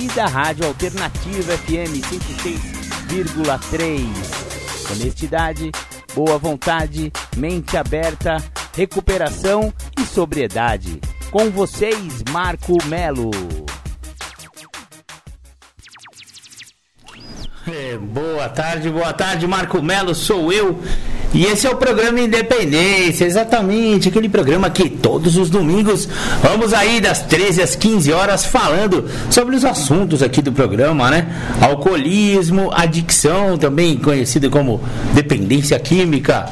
e da Rádio Alternativa FM 106,3. Honestidade, boa vontade, mente aberta, recuperação e sobriedade. Com vocês, Marco Melo. É, boa tarde, boa tarde, Marco Melo, sou eu. E esse é o programa Independência, exatamente, aquele programa que todos os domingos vamos aí das 13 às 15 horas falando sobre os assuntos aqui do programa, né? Alcoolismo, adicção, também conhecido como dependência química,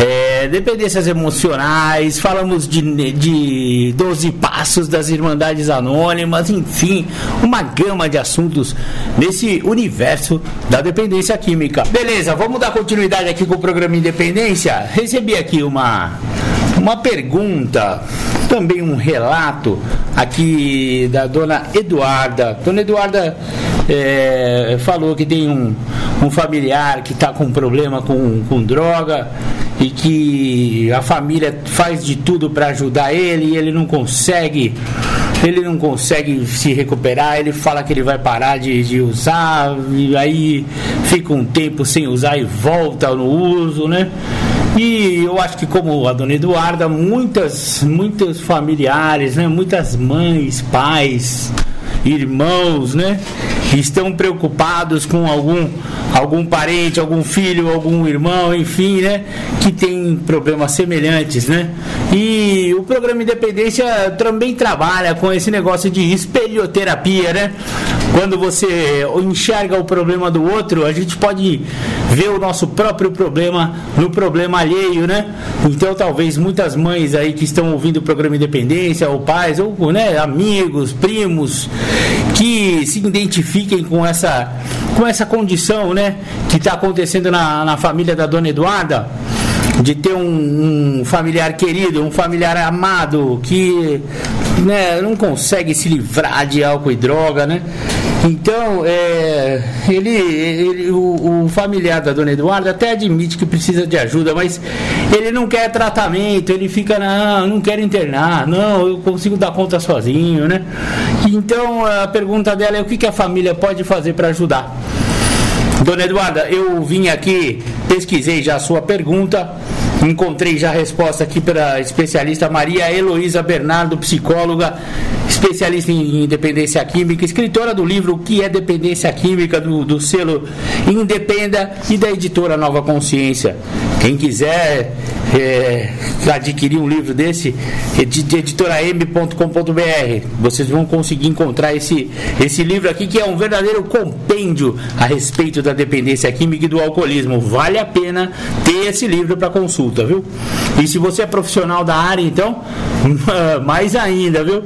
é, dependências emocionais, falamos de, de 12 passos das Irmandades Anônimas, enfim, uma gama de assuntos nesse universo da dependência química. Beleza, vamos dar continuidade aqui com o programa Independência Independência, recebi aqui uma, uma pergunta, também um relato aqui da dona Eduarda. Dona Eduarda é, falou que tem um, um familiar que está com problema com, com droga e que a família faz de tudo para ajudar ele e ele não consegue ele não consegue se recuperar, ele fala que ele vai parar de, de usar, e aí fica um tempo sem usar e volta no uso, né? E eu acho que como a dona Eduarda, muitas, muitos familiares, né? Muitas mães, pais, irmãos, né? Estão preocupados com algum algum parente, algum filho, algum irmão, enfim, né? Que tem problemas semelhantes, né? E o programa Independência também trabalha com esse negócio de espelhoterapia, né? Quando você enxerga o problema do outro, a gente pode ver o nosso próprio problema no problema alheio, né? Então, talvez muitas mães aí que estão ouvindo o programa Independência, ou pais, ou né, amigos, primos, que se identifiquem com essa, com essa condição, né? Que está acontecendo na, na família da dona Eduarda de ter um, um, familiar querido, um familiar amado que né, não consegue se livrar de álcool e droga, né? Então, é, ele, ele o, o, familiar da dona Eduarda até admite que precisa de ajuda, mas ele não quer tratamento, ele fica, não, não quero internar, não, eu consigo dar conta sozinho, né? Então, a pergunta dela é o que, que a família pode fazer para ajudar. Dona Eduarda, eu vim aqui, pesquisei já a sua pergunta, encontrei já a resposta aqui pela especialista Maria Heloísa Bernardo, psicóloga, especialista em dependência química, escritora do livro O que é Dependência Química, do, do selo Independa e da editora Nova Consciência. Quem quiser é, adquirir um livro desse, é de, editoram.com.br, vocês vão conseguir encontrar esse, esse livro aqui, que é um verdadeiro compêndio a respeito da dependência química e do alcoolismo. Vale a pena ter esse livro para consulta, viu? E se você é profissional da área, então, mais ainda, viu?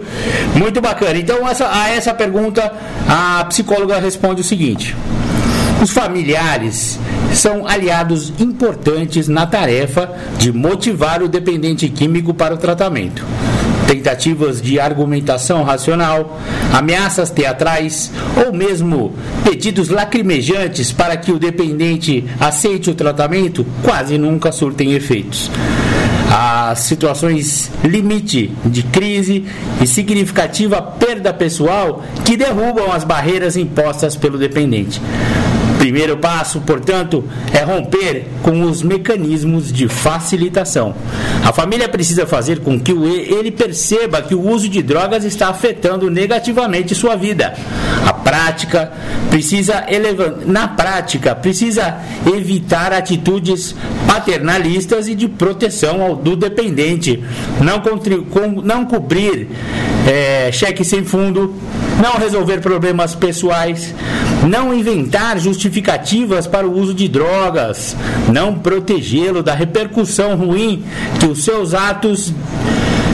Muito bacana. Então, essa, a essa pergunta, a psicóloga responde o seguinte. Os familiares são aliados importantes na tarefa de motivar o dependente químico para o tratamento. Tentativas de argumentação racional, ameaças teatrais ou mesmo pedidos lacrimejantes para que o dependente aceite o tratamento quase nunca surtem efeitos as situações limite de crise e significativa perda pessoal que derrubam as barreiras impostas pelo dependente. Primeiro passo, portanto, é romper com os mecanismos de facilitação. A família precisa fazer com que ele perceba que o uso de drogas está afetando negativamente sua vida. A prática precisa elevar, na prática precisa evitar atitudes paternalistas e de proteção ao, do dependente, não, com, não cobrir é, cheque sem fundo, não resolver problemas pessoais, não inventar justificativas para o uso de drogas, não protegê-lo da repercussão ruim que os seus atos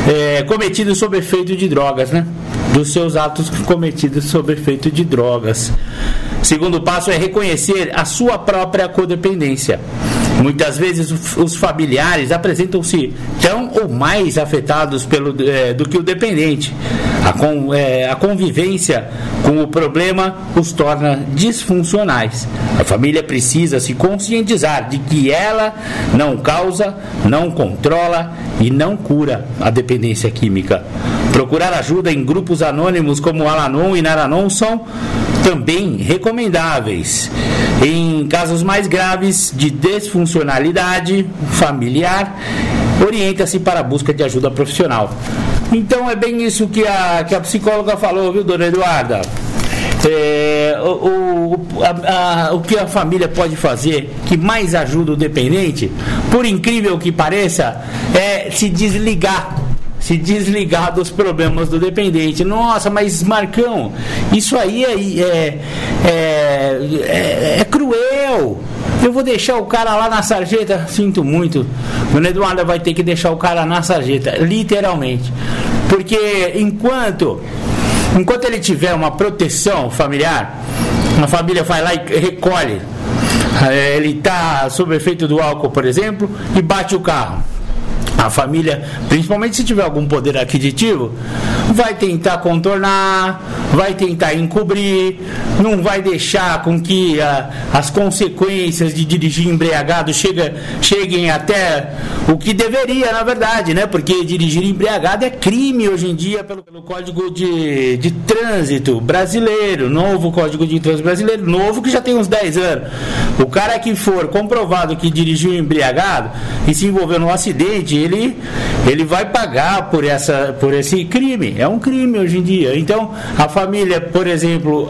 é, cometidos sob efeito de drogas, né? Dos seus atos cometidos sob efeito de drogas. Segundo passo é reconhecer a sua própria codependência. Muitas vezes os familiares apresentam-se tão ou mais afetados pelo, é, do que o dependente. A, con, é, a convivência com o problema os torna disfuncionais. A família precisa se conscientizar de que ela não causa, não controla e não cura a dependência química. Procurar ajuda em grupos anônimos como Alanon e Naranon são também recomendáveis. Em casos mais graves de disfuncionalidade familiar, orienta-se para a busca de ajuda profissional. Então é bem isso que a, que a psicóloga falou, viu, dona Eduarda? É, o, o, a, a, o que a família pode fazer que mais ajuda o dependente, por incrível que pareça, é se desligar se desligar dos problemas do dependente. Nossa, mas Marcão, isso aí é, é, é, é, é cruel. Eu vou deixar o cara lá na sarjeta. Sinto muito. Dona Eduarda vai ter que deixar o cara na sarjeta, literalmente. Porque enquanto enquanto ele tiver uma proteção familiar, a família vai lá e recolhe. É, ele está sob efeito do álcool, por exemplo, e bate o carro a família, principalmente se tiver algum poder aquisitivo, vai tentar contornar, vai tentar encobrir, não vai deixar com que a, as consequências de dirigir embriagado chega, cheguem até o que deveria, na verdade, né? Porque dirigir embriagado é crime hoje em dia pelo, pelo Código de, de Trânsito brasileiro, novo Código de Trânsito brasileiro, novo que já tem uns 10 anos. O cara que for comprovado que dirigiu embriagado e se envolveu num acidente, ele, ele vai pagar por, essa, por esse crime. É um crime hoje em dia. Então, a família, por exemplo,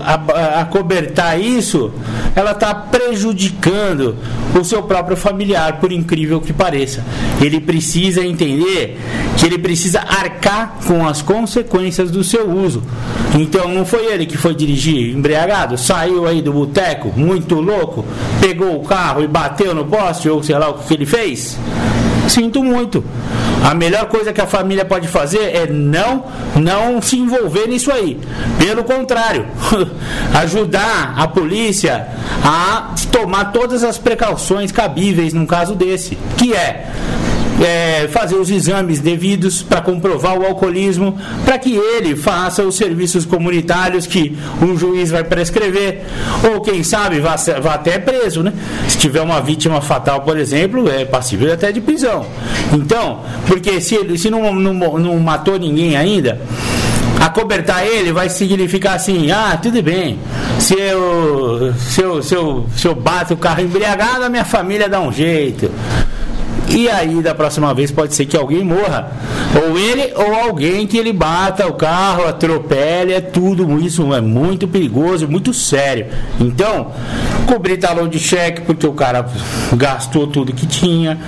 acobertar isso, ela está prejudicando o seu próprio familiar, por incrível que pareça. Ele precisa entender que ele precisa arcar com as consequências do seu uso. Então, não foi ele que foi dirigir embriagado, saiu aí do boteco, muito louco, pegou o carro e bateu no poste, ou sei lá o que ele fez. Sinto muito. A melhor coisa que a família pode fazer é não não se envolver nisso aí. Pelo contrário, ajudar a polícia a tomar todas as precauções cabíveis num caso desse, que é é, fazer os exames devidos para comprovar o alcoolismo, para que ele faça os serviços comunitários que um juiz vai prescrever, ou quem sabe vá, vá até preso, né? Se tiver uma vítima fatal, por exemplo, é passível até de prisão. Então, porque se ele se não, não, não matou ninguém ainda, acobertar ele vai significar assim, ah, tudo bem, se eu, se eu, se eu, se eu bato o carro embriagado, a minha família dá um jeito. E aí, da próxima vez, pode ser que alguém morra. Ou ele, ou alguém que ele bata o carro, atropele, é tudo isso é muito perigoso, muito sério. Então, cobrir talão de cheque, porque o cara gastou tudo que tinha.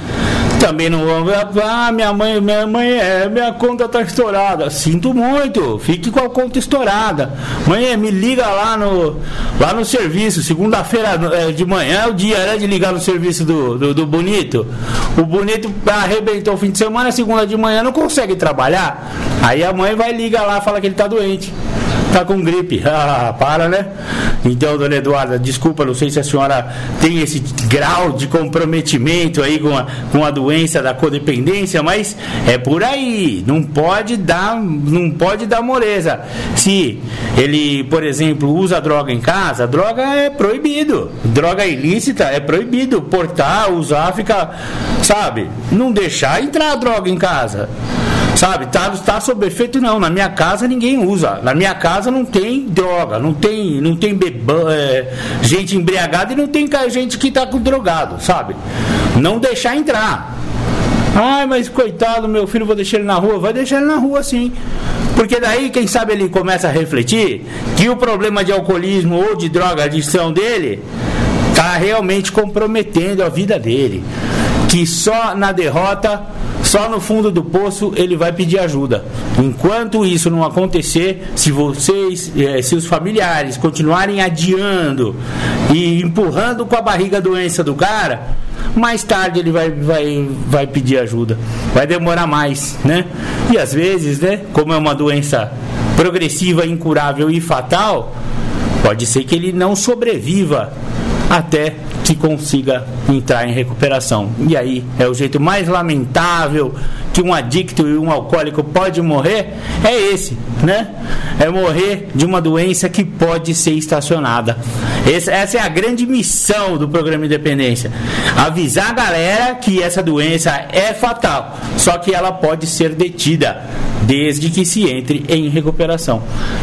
Também não vão. Ah, minha mãe, minha mãe, é, minha conta tá estourada. Sinto muito, fique com a conta estourada. Mãe, me liga lá no, lá no serviço. Segunda-feira é, de manhã é o dia né, de ligar no serviço do, do, do Bonito. O Bonito arrebentou o fim de semana, segunda de manhã não consegue trabalhar. Aí a mãe vai ligar lá fala que ele tá doente tá com gripe. Ah, para, né? Então, dona Eduarda, desculpa, não sei se a senhora tem esse grau de comprometimento aí com a, com a doença da codependência, mas é por aí. Não pode dar, não pode dar moleza. Se ele, por exemplo, usa droga em casa, droga é proibido. Droga ilícita é proibido. Portar, usar, ficar, sabe? Não deixar entrar droga em casa. Sabe? Tá, tá sob efeito, não. Na minha casa ninguém usa. Na minha casa não tem droga, não tem, não tem é, gente embriagada e não tem gente que tá com drogado, sabe? Não deixar entrar. Ai, mas coitado, meu filho, vou deixar ele na rua. Vai deixar ele na rua sim. Porque daí, quem sabe, ele começa a refletir que o problema de alcoolismo ou de droga, adição dele, está realmente comprometendo a vida dele. Que só na derrota só no fundo do poço ele vai pedir ajuda. Enquanto isso não acontecer, se vocês, eh, se os familiares continuarem adiando e empurrando com a barriga a doença do cara, mais tarde ele vai, vai, vai pedir ajuda. Vai demorar mais, né? E às vezes, né, como é uma doença progressiva, incurável e fatal, pode ser que ele não sobreviva até que consiga entrar em recuperação. E aí é o jeito mais lamentável que um adicto e um alcoólico pode morrer é esse, né? É morrer de uma doença que pode ser estacionada. essa é a grande missão do programa Independência. Avisar a galera que essa doença é fatal, só que ela pode ser detida desde que se entre em recuperação.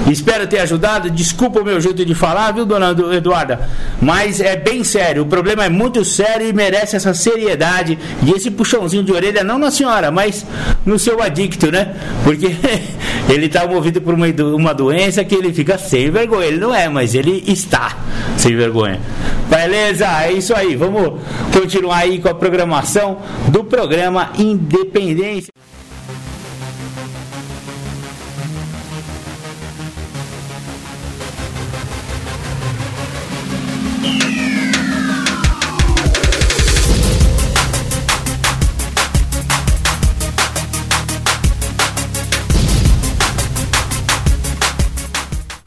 Espero ter ajudado. Desculpa o meu jeito de falar, viu, dona Eduarda? Mas é bem sério. O problema é muito sério e merece essa seriedade e esse puxãozinho de orelha, não na senhora, mas no seu adicto, né? Porque ele está movido por uma, uma doença que ele fica sem vergonha. Ele não é, mas ele está sem vergonha. Beleza? É isso aí. Vamos continuar aí com a programação do programa Independência.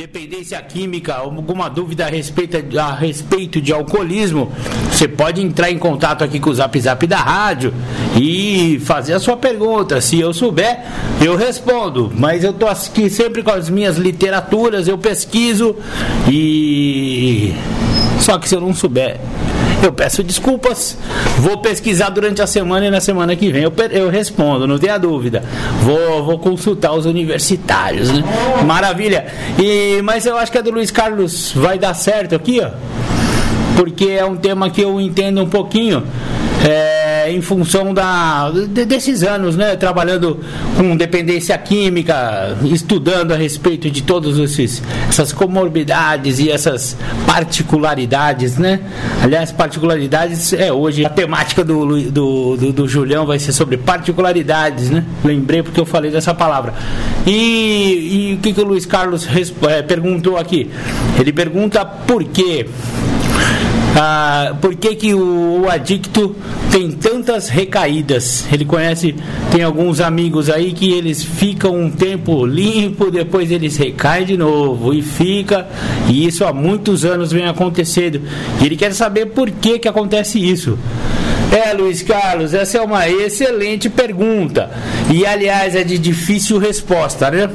Dependência química, alguma dúvida a respeito, a respeito de alcoolismo, você pode entrar em contato aqui com o Zap Zap da rádio e fazer a sua pergunta. Se eu souber, eu respondo. Mas eu tô aqui sempre com as minhas literaturas, eu pesquiso e. Só que se eu não souber, eu peço desculpas. Vou pesquisar durante a semana e na semana que vem eu, eu respondo, não tenha dúvida. Vou, vou consultar os universitários, né? Maravilha. E, mas eu acho que a do Luiz Carlos vai dar certo aqui, ó. Porque é um tema que eu entendo um pouquinho. É, em função da, de, desses anos, né? Trabalhando com dependência química, estudando a respeito de todas essas comorbidades e essas particularidades, né? Aliás, particularidades é hoje. A temática do, do, do, do Julião vai ser sobre particularidades, né? Lembrei porque eu falei dessa palavra. E, e o que, que o Luiz Carlos é, perguntou aqui? Ele pergunta por quê ah, por que, que o, o, adicto tem tantas recaídas? Ele conhece, tem alguns amigos aí que eles ficam um tempo limpo, depois eles recaem de novo e fica, e isso há muitos anos vem acontecendo. E ele quer saber por que, que acontece isso. É, Luiz Carlos, essa é uma excelente pergunta. E, aliás, é de difícil resposta, né?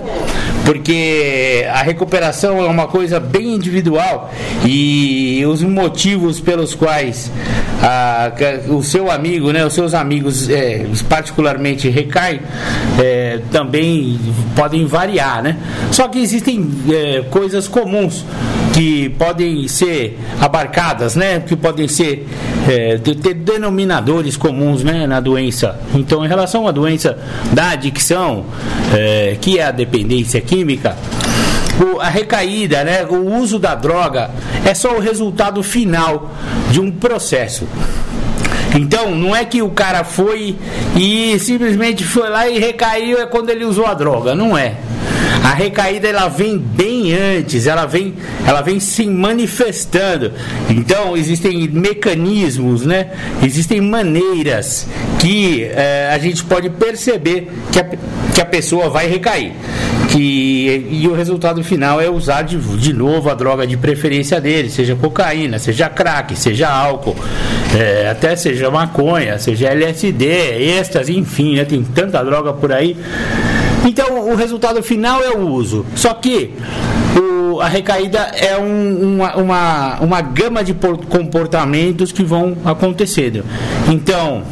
Porque a recuperação é uma coisa bem individual e os motivos pelos quais a, o seu amigo, né, os seus amigos, é, particularmente, recaem, é, também podem variar, né? Só que existem é, coisas comuns que podem ser abarcadas, né? Que podem ser é, ter denominadores comuns, né? Na doença. Então, em relação à doença da adicção, é, que é a dependência química, o, a recaída, né? O uso da droga é só o resultado final de um processo. Então, não é que o cara foi e simplesmente foi lá e recaiu é quando ele usou a droga, não é. A recaída ela vem bem antes, ela vem, ela vem se manifestando. Então existem mecanismos, né? Existem maneiras que é, a gente pode perceber que a, que a pessoa vai recair. Que, e o resultado final é usar de, de novo a droga de preferência dele, seja cocaína, seja crack, seja álcool, é, até seja maconha, seja LSD, êxtase, enfim, né? tem tanta droga por aí então, o resultado final é o uso. Só que o, a recaída é um, uma, uma, uma gama de comportamentos que vão acontecendo. Então,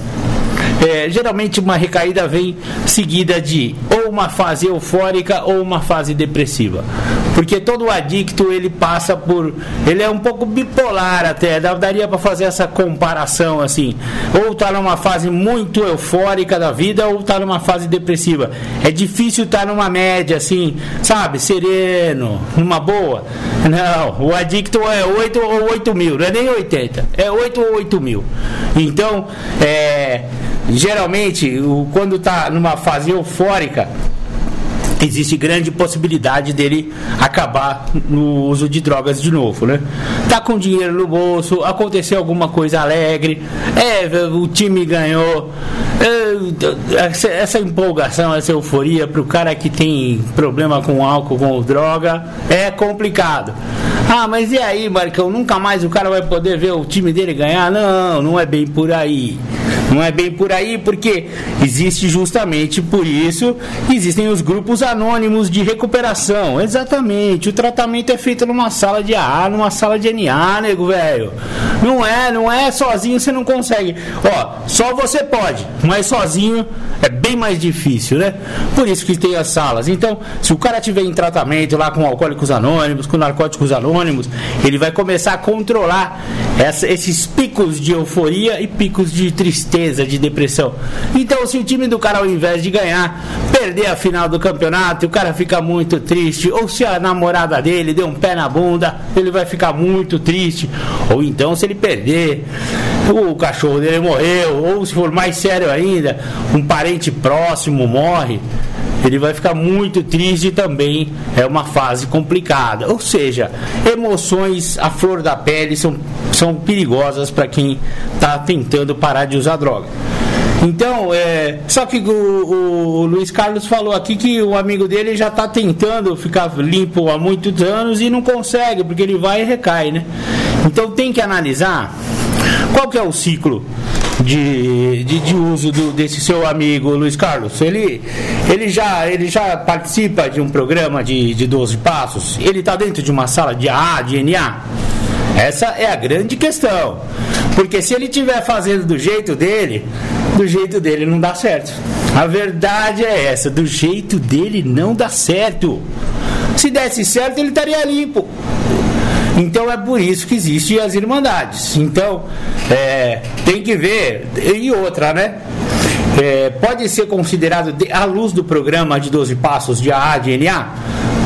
é, geralmente uma recaída vem seguida de ou uma fase eufórica ou uma fase depressiva. Porque todo adicto ele passa por. Ele é um pouco bipolar até. Daria para fazer essa comparação assim. Ou tá numa fase muito eufórica da vida, ou tá numa fase depressiva. É difícil estar tá numa média assim, sabe? Sereno, numa boa. Não, o adicto é 8 ou 8 mil, não é nem 80, é 8 ou 8 mil. Então, é, geralmente, quando está numa fase eufórica, existe grande possibilidade dele acabar no uso de drogas de novo, né? Tá com dinheiro no bolso, aconteceu alguma coisa alegre, é, o time ganhou, é, essa empolgação, essa euforia para o cara que tem problema com álcool, com droga, é complicado. Ah, mas e aí, Marcão? Nunca mais o cara vai poder ver o time dele ganhar? Não, não é bem por aí. Não é bem por aí, porque existe justamente por isso existem os grupos anônimos de recuperação. Exatamente. O tratamento é feito numa sala de AA, numa sala de NA, nego velho. Não é, não é sozinho você não consegue. Ó, só você pode, mas sozinho é bem mais difícil, né? Por isso que tem as salas. Então, se o cara tiver em tratamento lá com alcoólicos anônimos, com narcóticos anônimos, ele vai começar a controlar essa, esses picos de euforia e picos de tristeza, de depressão. Então, se o time do cara, ao invés de ganhar, perder a final do campeonato, o cara fica muito triste, ou se a namorada dele deu um pé na bunda, ele vai ficar muito triste, ou então se ele perder, o cachorro dele morreu, ou se for mais sério ainda, um parente próximo morre, ele vai ficar muito triste também é uma fase complicada. Ou seja, emoções à flor da pele são, são perigosas para quem está tentando parar de usar droga. Então, é, só que o, o, Luiz Carlos falou aqui que o amigo dele já está tentando ficar limpo há muitos anos e não consegue, porque ele vai e recai, né? Então tem que analisar qual que é o ciclo de, de, de uso do, desse seu amigo Luiz Carlos? Ele, ele, já, ele já participa de um programa de, de 12 passos? Ele está dentro de uma sala de AA, de NA? Essa é a grande questão. Porque se ele estiver fazendo do jeito dele, do jeito dele não dá certo. A verdade é essa: do jeito dele não dá certo. Se desse certo, ele estaria limpo. Então é por isso que existem as irmandades. Então, é, tem que ver. E outra, né? É, pode ser considerado, à luz do programa de 12 passos de AA, de NA,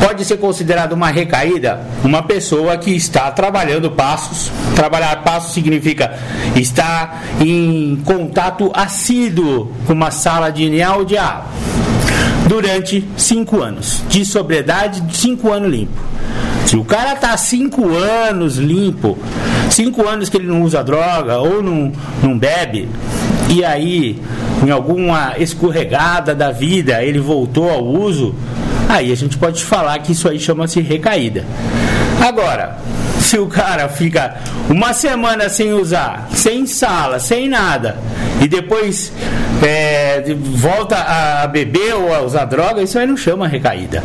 pode ser considerado uma recaída uma pessoa que está trabalhando passos. Trabalhar passos significa estar em contato assíduo com uma sala de NA ou de AA durante 5 anos de sobriedade, 5 anos limpo. Se o cara tá cinco anos limpo, cinco anos que ele não usa droga ou não, não bebe, e aí, em alguma escorregada da vida, ele voltou ao uso, aí a gente pode falar que isso aí chama-se recaída. Agora, se o cara fica uma semana sem usar, sem sala, sem nada, e depois é, volta a beber ou a usar droga, isso aí não chama recaída.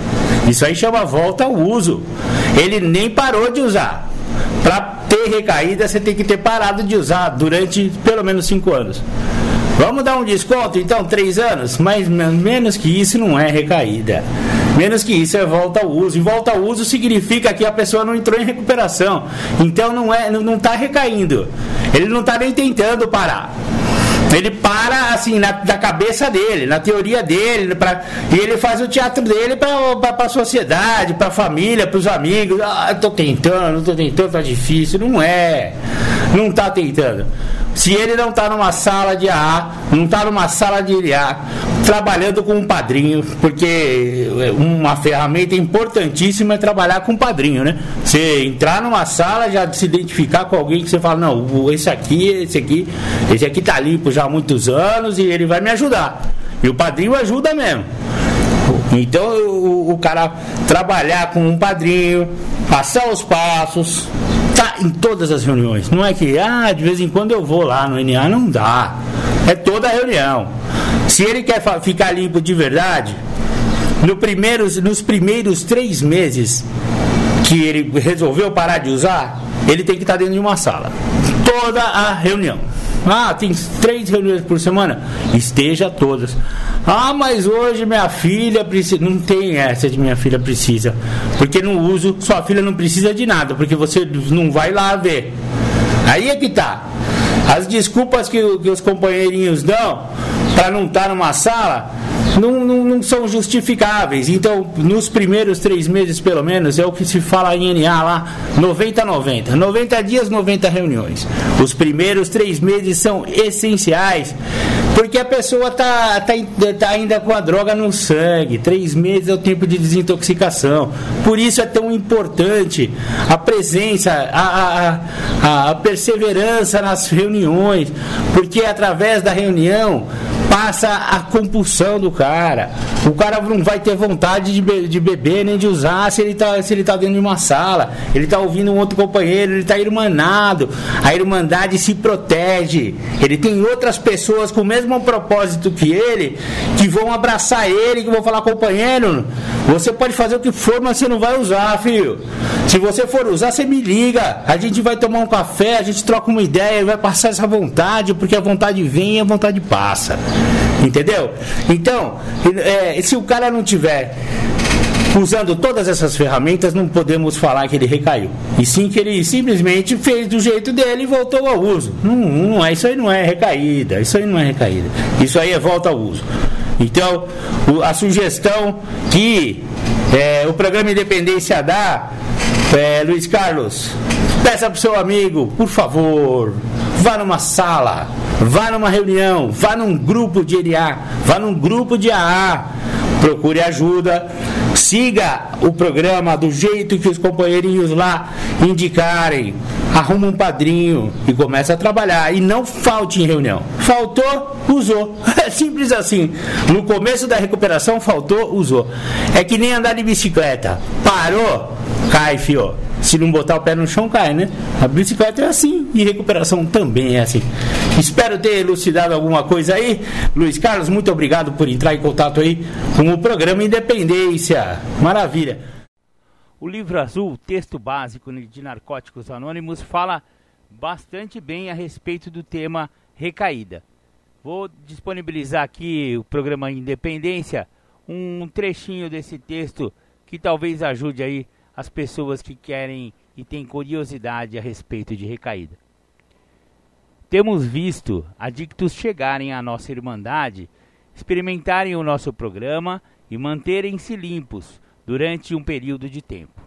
Isso aí chama volta ao uso. Ele nem parou de usar. Para ter recaída, você tem que ter parado de usar durante pelo menos cinco anos. Vamos dar um desconto, então, três anos? Mas menos que isso não é recaída. Menos que isso é volta ao uso. E volta ao uso significa que a pessoa não entrou em recuperação. Então não é, não está recaindo. Ele não está nem tentando parar. Ele para assim na, na cabeça dele, na teoria dele, pra, e ele faz o teatro dele para a sociedade, para a família, para os amigos. Ah, tô tentando, tô tentando, tá difícil. Não é. Não tá tentando. Se ele não está numa sala de AA, não está numa sala de IA, trabalhando com um padrinho, porque uma ferramenta importantíssima é trabalhar com um padrinho, né? Você entrar numa sala, já se identificar com alguém que você fala, não, esse aqui, esse aqui, esse aqui tá limpo já há muitos anos e ele vai me ajudar. E o padrinho ajuda mesmo. Então o, o cara trabalhar com um padrinho, passar os passos, tá em todas as reuniões. Não é que, ah, de vez em quando eu vou lá no NA, não dá. É toda a reunião. Se ele quer ficar limpo de verdade, no primeiros, nos primeiros três meses que ele resolveu parar de usar, ele tem que estar dentro de uma sala. Toda a reunião. Ah, tem três reuniões por semana? Esteja todas. Ah, mas hoje minha filha precisa. Não tem essa de minha filha precisa. Porque no uso, sua filha não precisa de nada, porque você não vai lá ver. Aí é que tá. As desculpas que, que os companheirinhos dão para não estar tá numa sala não, não, não, são justificáveis. Então, nos primeiros três meses, pelo menos, é o que se fala em NA lá, 90 90. 90 dias, 90 reuniões. Os primeiros três meses são essenciais, porque a pessoa está tá, tá ainda com a droga no sangue. Três meses é o tempo de desintoxicação. Por isso é tão importante a presença, a, a, a perseverança nas reuniões, porque através da reunião passa a compulsão do cara. O cara não vai ter vontade de, be de beber nem de usar se ele, tá, se ele tá dentro de uma sala. Ele tá ouvindo um outro companheiro, ele tá irmanado. A irmandade se protege. Ele tem outras pessoas com o mesmo propósito que ele que vão abraçar ele, que vão falar, companheiro, você pode fazer o que for, mas você não vai usar, filho. Se você for usar, você me liga. A gente vai tomar um café, a gente troca uma ideia, vai passar essa vontade, porque a vontade vem e a vontade passa. Entendeu? Então, é, se o cara não tiver usando todas essas ferramentas, não podemos falar que ele recaiu. E sim que ele simplesmente fez do jeito dele e voltou ao uso. Não, não é, isso aí não é recaída, isso aí não é recaída. Isso aí é volta ao uso. Então, a sugestão que é, o programa Independência dá, é, Luiz Carlos, peça para o seu amigo, por favor, vá numa sala, vá numa reunião, vá num grupo de NA, vá num grupo de AA, procure ajuda, siga o programa do jeito que os companheirinhos lá indicarem, arruma um padrinho e começa a trabalhar e não falte em reunião. Faltou, usou. É simples assim. No começo da recuperação faltou, usou. É que nem andar de bicicleta. Parou, cai, fio. Se não botar o pé no chão, cai, né? A bicicleta é assim e recuperação também é assim. Espero ter elucidado alguma coisa aí. Luiz Carlos, muito obrigado por entrar em contato aí com o programa Independência. Maravilha. O livro azul, texto básico de Narcóticos Anônimos, fala bastante bem a respeito do tema recaída. Vou disponibilizar aqui o programa Independência, um trechinho desse texto que talvez ajude aí as pessoas que querem e têm curiosidade a respeito de recaída. Temos visto adictos chegarem à nossa Irmandade, experimentarem o nosso programa e manterem-se limpos durante um período de tempo.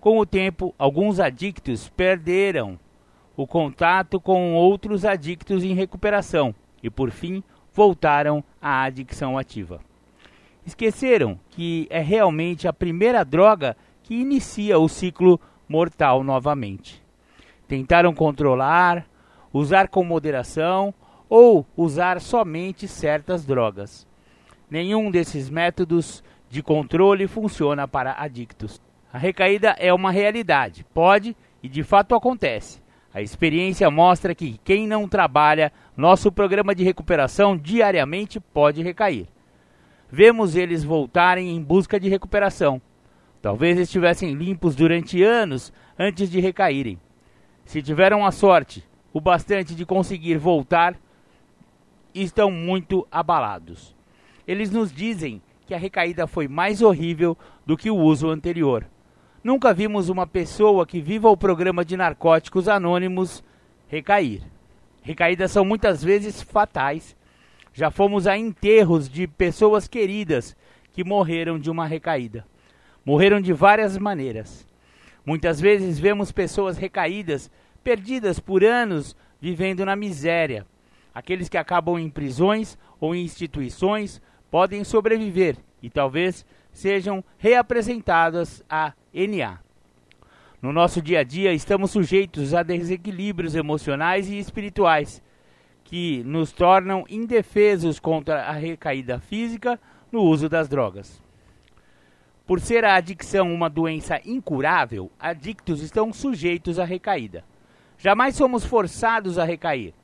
Com o tempo, alguns adictos perderam o contato com outros adictos em recuperação e, por fim, voltaram à adicção ativa. Esqueceram que é realmente a primeira droga que inicia o ciclo mortal novamente. Tentaram controlar, usar com moderação ou usar somente certas drogas. Nenhum desses métodos de controle funciona para adictos. A recaída é uma realidade, pode e de fato acontece. A experiência mostra que quem não trabalha nosso programa de recuperação diariamente pode recair. Vemos eles voltarem em busca de recuperação Talvez estivessem limpos durante anos antes de recaírem. Se tiveram a sorte, o bastante de conseguir voltar, estão muito abalados. Eles nos dizem que a recaída foi mais horrível do que o uso anterior. Nunca vimos uma pessoa que viva o programa de narcóticos anônimos recair. Recaídas são muitas vezes fatais. Já fomos a enterros de pessoas queridas que morreram de uma recaída. Morreram de várias maneiras. Muitas vezes vemos pessoas recaídas, perdidas por anos, vivendo na miséria. Aqueles que acabam em prisões ou em instituições podem sobreviver e talvez sejam reapresentadas a NA. No nosso dia a dia, estamos sujeitos a desequilíbrios emocionais e espirituais que nos tornam indefesos contra a recaída física no uso das drogas. Por ser a adicção uma doença incurável, adictos estão sujeitos à recaída. Jamais somos forçados a recair.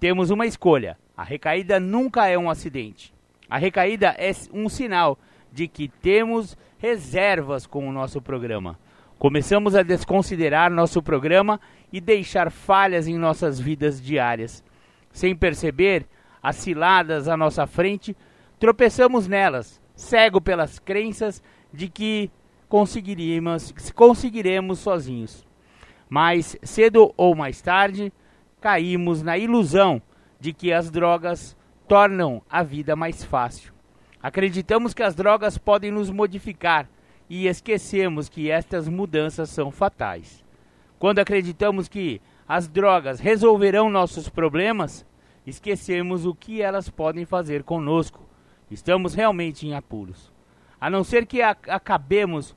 Temos uma escolha. A recaída nunca é um acidente. A recaída é um sinal de que temos reservas com o nosso programa. Começamos a desconsiderar nosso programa e deixar falhas em nossas vidas diárias. Sem perceber, as ciladas à nossa frente tropeçamos nelas, cego pelas crenças de que conseguiríamos, conseguiremos sozinhos. Mas cedo ou mais tarde, caímos na ilusão de que as drogas tornam a vida mais fácil. Acreditamos que as drogas podem nos modificar e esquecemos que estas mudanças são fatais. Quando acreditamos que as drogas resolverão nossos problemas, esquecemos o que elas podem fazer conosco. Estamos realmente em apuros. A não ser que acabemos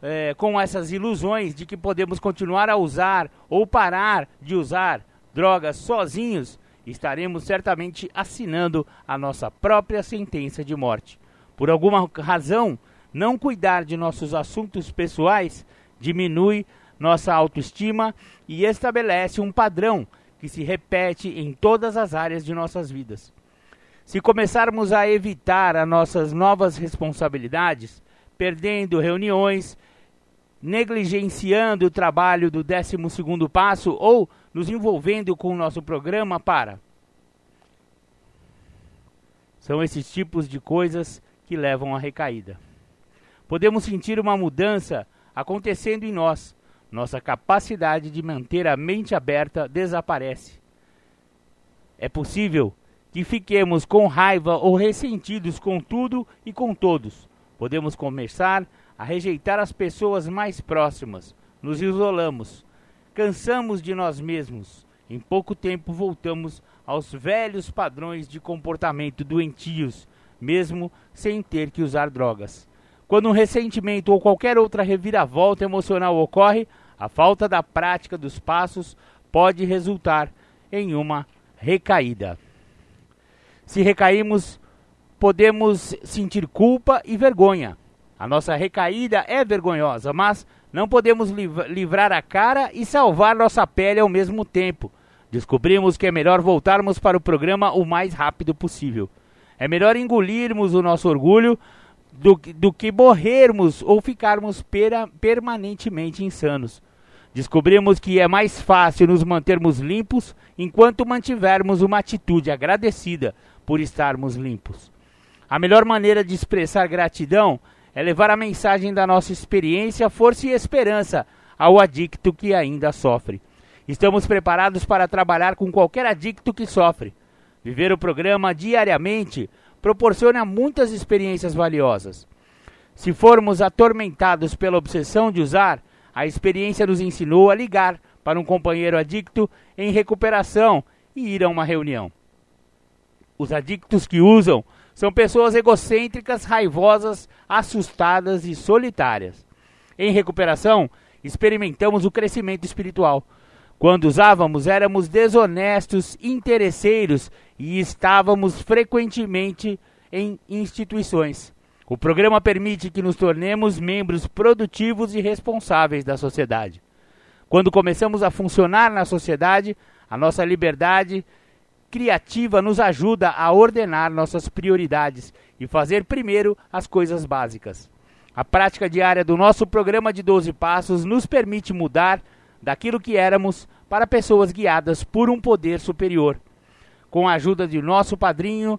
é, com essas ilusões de que podemos continuar a usar ou parar de usar drogas sozinhos, estaremos certamente assinando a nossa própria sentença de morte. Por alguma razão, não cuidar de nossos assuntos pessoais diminui nossa autoestima e estabelece um padrão que se repete em todas as áreas de nossas vidas. Se começarmos a evitar as nossas novas responsabilidades, perdendo reuniões, negligenciando o trabalho do 12 passo ou nos envolvendo com o nosso programa para. São esses tipos de coisas que levam à recaída. Podemos sentir uma mudança acontecendo em nós. Nossa capacidade de manter a mente aberta desaparece. É possível que fiquemos com raiva ou ressentidos com tudo e com todos. Podemos começar a rejeitar as pessoas mais próximas, nos isolamos, cansamos de nós mesmos. Em pouco tempo voltamos aos velhos padrões de comportamento doentios, mesmo sem ter que usar drogas. Quando um ressentimento ou qualquer outra reviravolta emocional ocorre, a falta da prática dos passos pode resultar em uma recaída. Se recaímos, podemos sentir culpa e vergonha. A nossa recaída é vergonhosa, mas não podemos livrar a cara e salvar nossa pele ao mesmo tempo. Descobrimos que é melhor voltarmos para o programa o mais rápido possível. É melhor engolirmos o nosso orgulho do, do que morrermos ou ficarmos pera, permanentemente insanos. Descobrimos que é mais fácil nos mantermos limpos enquanto mantivermos uma atitude agradecida por estarmos limpos. A melhor maneira de expressar gratidão é levar a mensagem da nossa experiência, força e esperança ao adicto que ainda sofre. Estamos preparados para trabalhar com qualquer adicto que sofre. Viver o programa diariamente proporciona muitas experiências valiosas. Se formos atormentados pela obsessão de usar, a experiência nos ensinou a ligar para um companheiro adicto em recuperação e ir a uma reunião. Os adictos que usam são pessoas egocêntricas, raivosas, assustadas e solitárias. Em recuperação, experimentamos o crescimento espiritual. Quando usávamos, éramos desonestos, interesseiros e estávamos frequentemente em instituições. O programa permite que nos tornemos membros produtivos e responsáveis da sociedade. Quando começamos a funcionar na sociedade, a nossa liberdade criativa nos ajuda a ordenar nossas prioridades e fazer primeiro as coisas básicas. A prática diária do nosso programa de 12 passos nos permite mudar daquilo que éramos para pessoas guiadas por um poder superior. Com a ajuda de nosso padrinho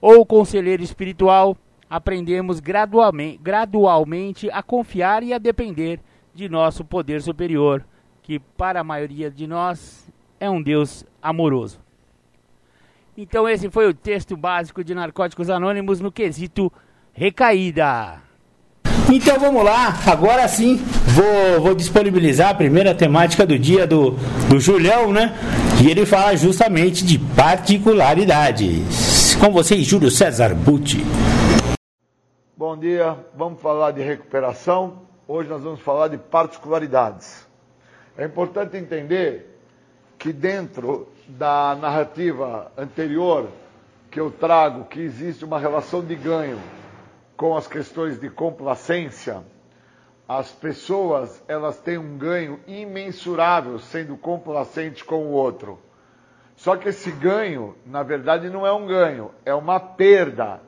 ou conselheiro espiritual, aprendemos gradualmente, gradualmente a confiar e a depender de nosso poder superior, que para a maioria de nós é um Deus amoroso. Então esse foi o texto básico de Narcóticos Anônimos no quesito recaída. Então vamos lá, agora sim vou, vou disponibilizar a primeira temática do dia do, do Julião, né? E ele fala justamente de particularidades. Com vocês, Júlio César Butti. Bom dia, vamos falar de recuperação. Hoje nós vamos falar de particularidades. É importante entender que dentro da narrativa anterior que eu trago, que existe uma relação de ganho com as questões de complacência, as pessoas elas têm um ganho imensurável sendo complacente com o outro. Só que esse ganho, na verdade, não é um ganho, é uma perda.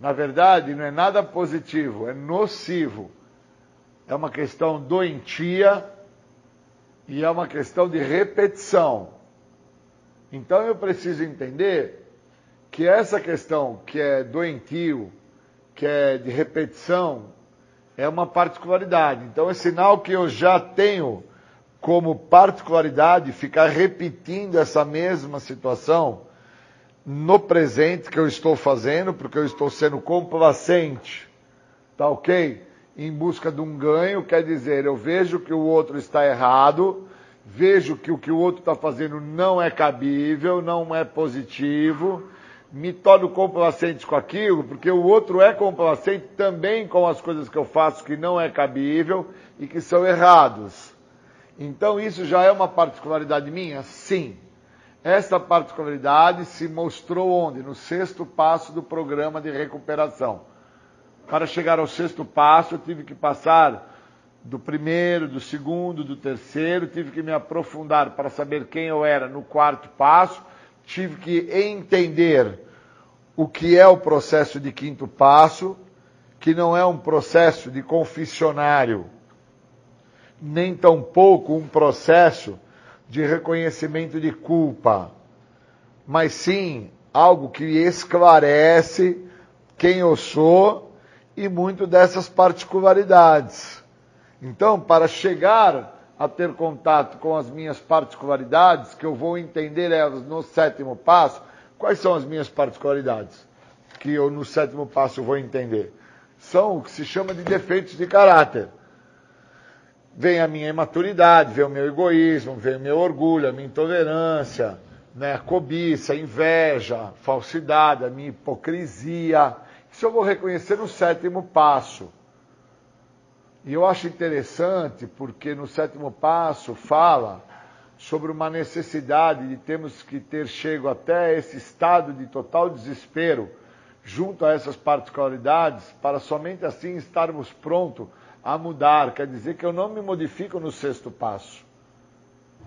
Na verdade, não é nada positivo, é nocivo. É uma questão doentia e é uma questão de repetição. Então eu preciso entender que essa questão que é doentio, que é de repetição, é uma particularidade. Então é sinal que eu já tenho como particularidade ficar repetindo essa mesma situação no presente que eu estou fazendo, porque eu estou sendo complacente, tá ok? Em busca de um ganho, quer dizer, eu vejo que o outro está errado, vejo que o que o outro está fazendo não é cabível, não é positivo, me torno complacente com aquilo, porque o outro é complacente também com as coisas que eu faço que não é cabível e que são errados. Então isso já é uma particularidade minha? Sim. Essa particularidade se mostrou onde? No sexto passo do programa de recuperação. Para chegar ao sexto passo, eu tive que passar do primeiro, do segundo, do terceiro, tive que me aprofundar para saber quem eu era no quarto passo, tive que entender o que é o processo de quinto passo, que não é um processo de confessionário nem tampouco um processo de reconhecimento de culpa, mas sim algo que esclarece quem eu sou e muito dessas particularidades. Então, para chegar a ter contato com as minhas particularidades, que eu vou entender elas no sétimo passo, quais são as minhas particularidades? Que eu no sétimo passo vou entender. São o que se chama de defeitos de caráter vem a minha imaturidade, vem o meu egoísmo, vem o meu orgulho, a minha intolerância, né, a cobiça, a inveja, falsidade, a minha hipocrisia. Isso eu vou reconhecer no sétimo passo. E eu acho interessante porque no sétimo passo fala sobre uma necessidade de termos que ter chego até esse estado de total desespero junto a essas particularidades para somente assim estarmos prontos a mudar, quer dizer que eu não me modifico no sexto passo.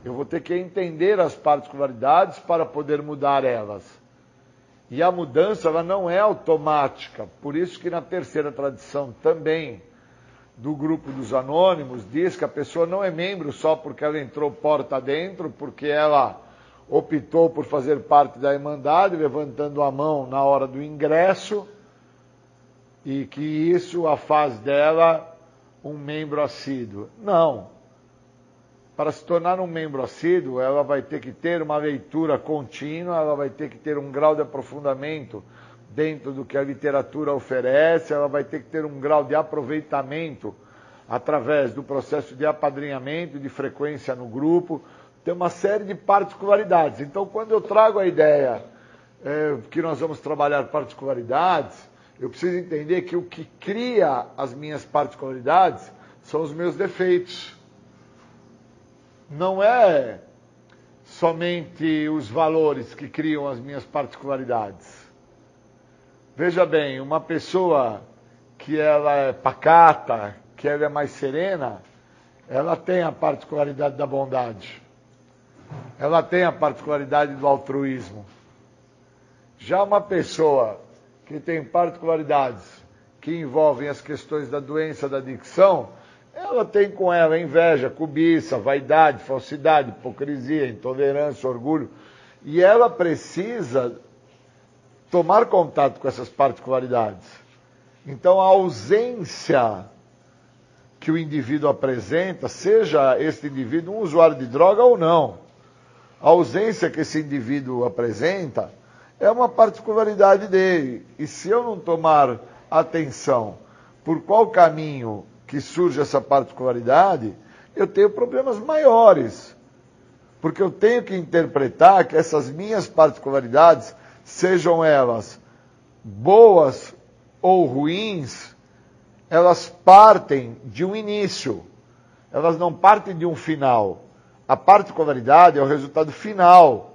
Eu vou ter que entender as particularidades para poder mudar elas. E a mudança ela não é automática. Por isso que na terceira tradição também do grupo dos anônimos diz que a pessoa não é membro só porque ela entrou porta dentro, porque ela optou por fazer parte da Irmandade, levantando a mão na hora do ingresso, e que isso a faz dela um membro assíduo. Não. Para se tornar um membro assíduo, ela vai ter que ter uma leitura contínua, ela vai ter que ter um grau de aprofundamento dentro do que a literatura oferece, ela vai ter que ter um grau de aproveitamento através do processo de apadrinhamento, de frequência no grupo, tem uma série de particularidades. Então, quando eu trago a ideia é, que nós vamos trabalhar particularidades, eu preciso entender que o que cria as minhas particularidades são os meus defeitos. Não é somente os valores que criam as minhas particularidades. Veja bem, uma pessoa que ela é pacata, que ela é mais serena, ela tem a particularidade da bondade. Ela tem a particularidade do altruísmo. Já uma pessoa que tem particularidades que envolvem as questões da doença da adicção, ela tem com ela inveja, cobiça, vaidade, falsidade, hipocrisia, intolerância, orgulho, e ela precisa tomar contato com essas particularidades. Então, a ausência que o indivíduo apresenta, seja esse indivíduo um usuário de droga ou não, a ausência que esse indivíduo apresenta é uma particularidade dele. E se eu não tomar atenção por qual caminho que surge essa particularidade, eu tenho problemas maiores. Porque eu tenho que interpretar que essas minhas particularidades, sejam elas boas ou ruins, elas partem de um início. Elas não partem de um final. A particularidade é o resultado final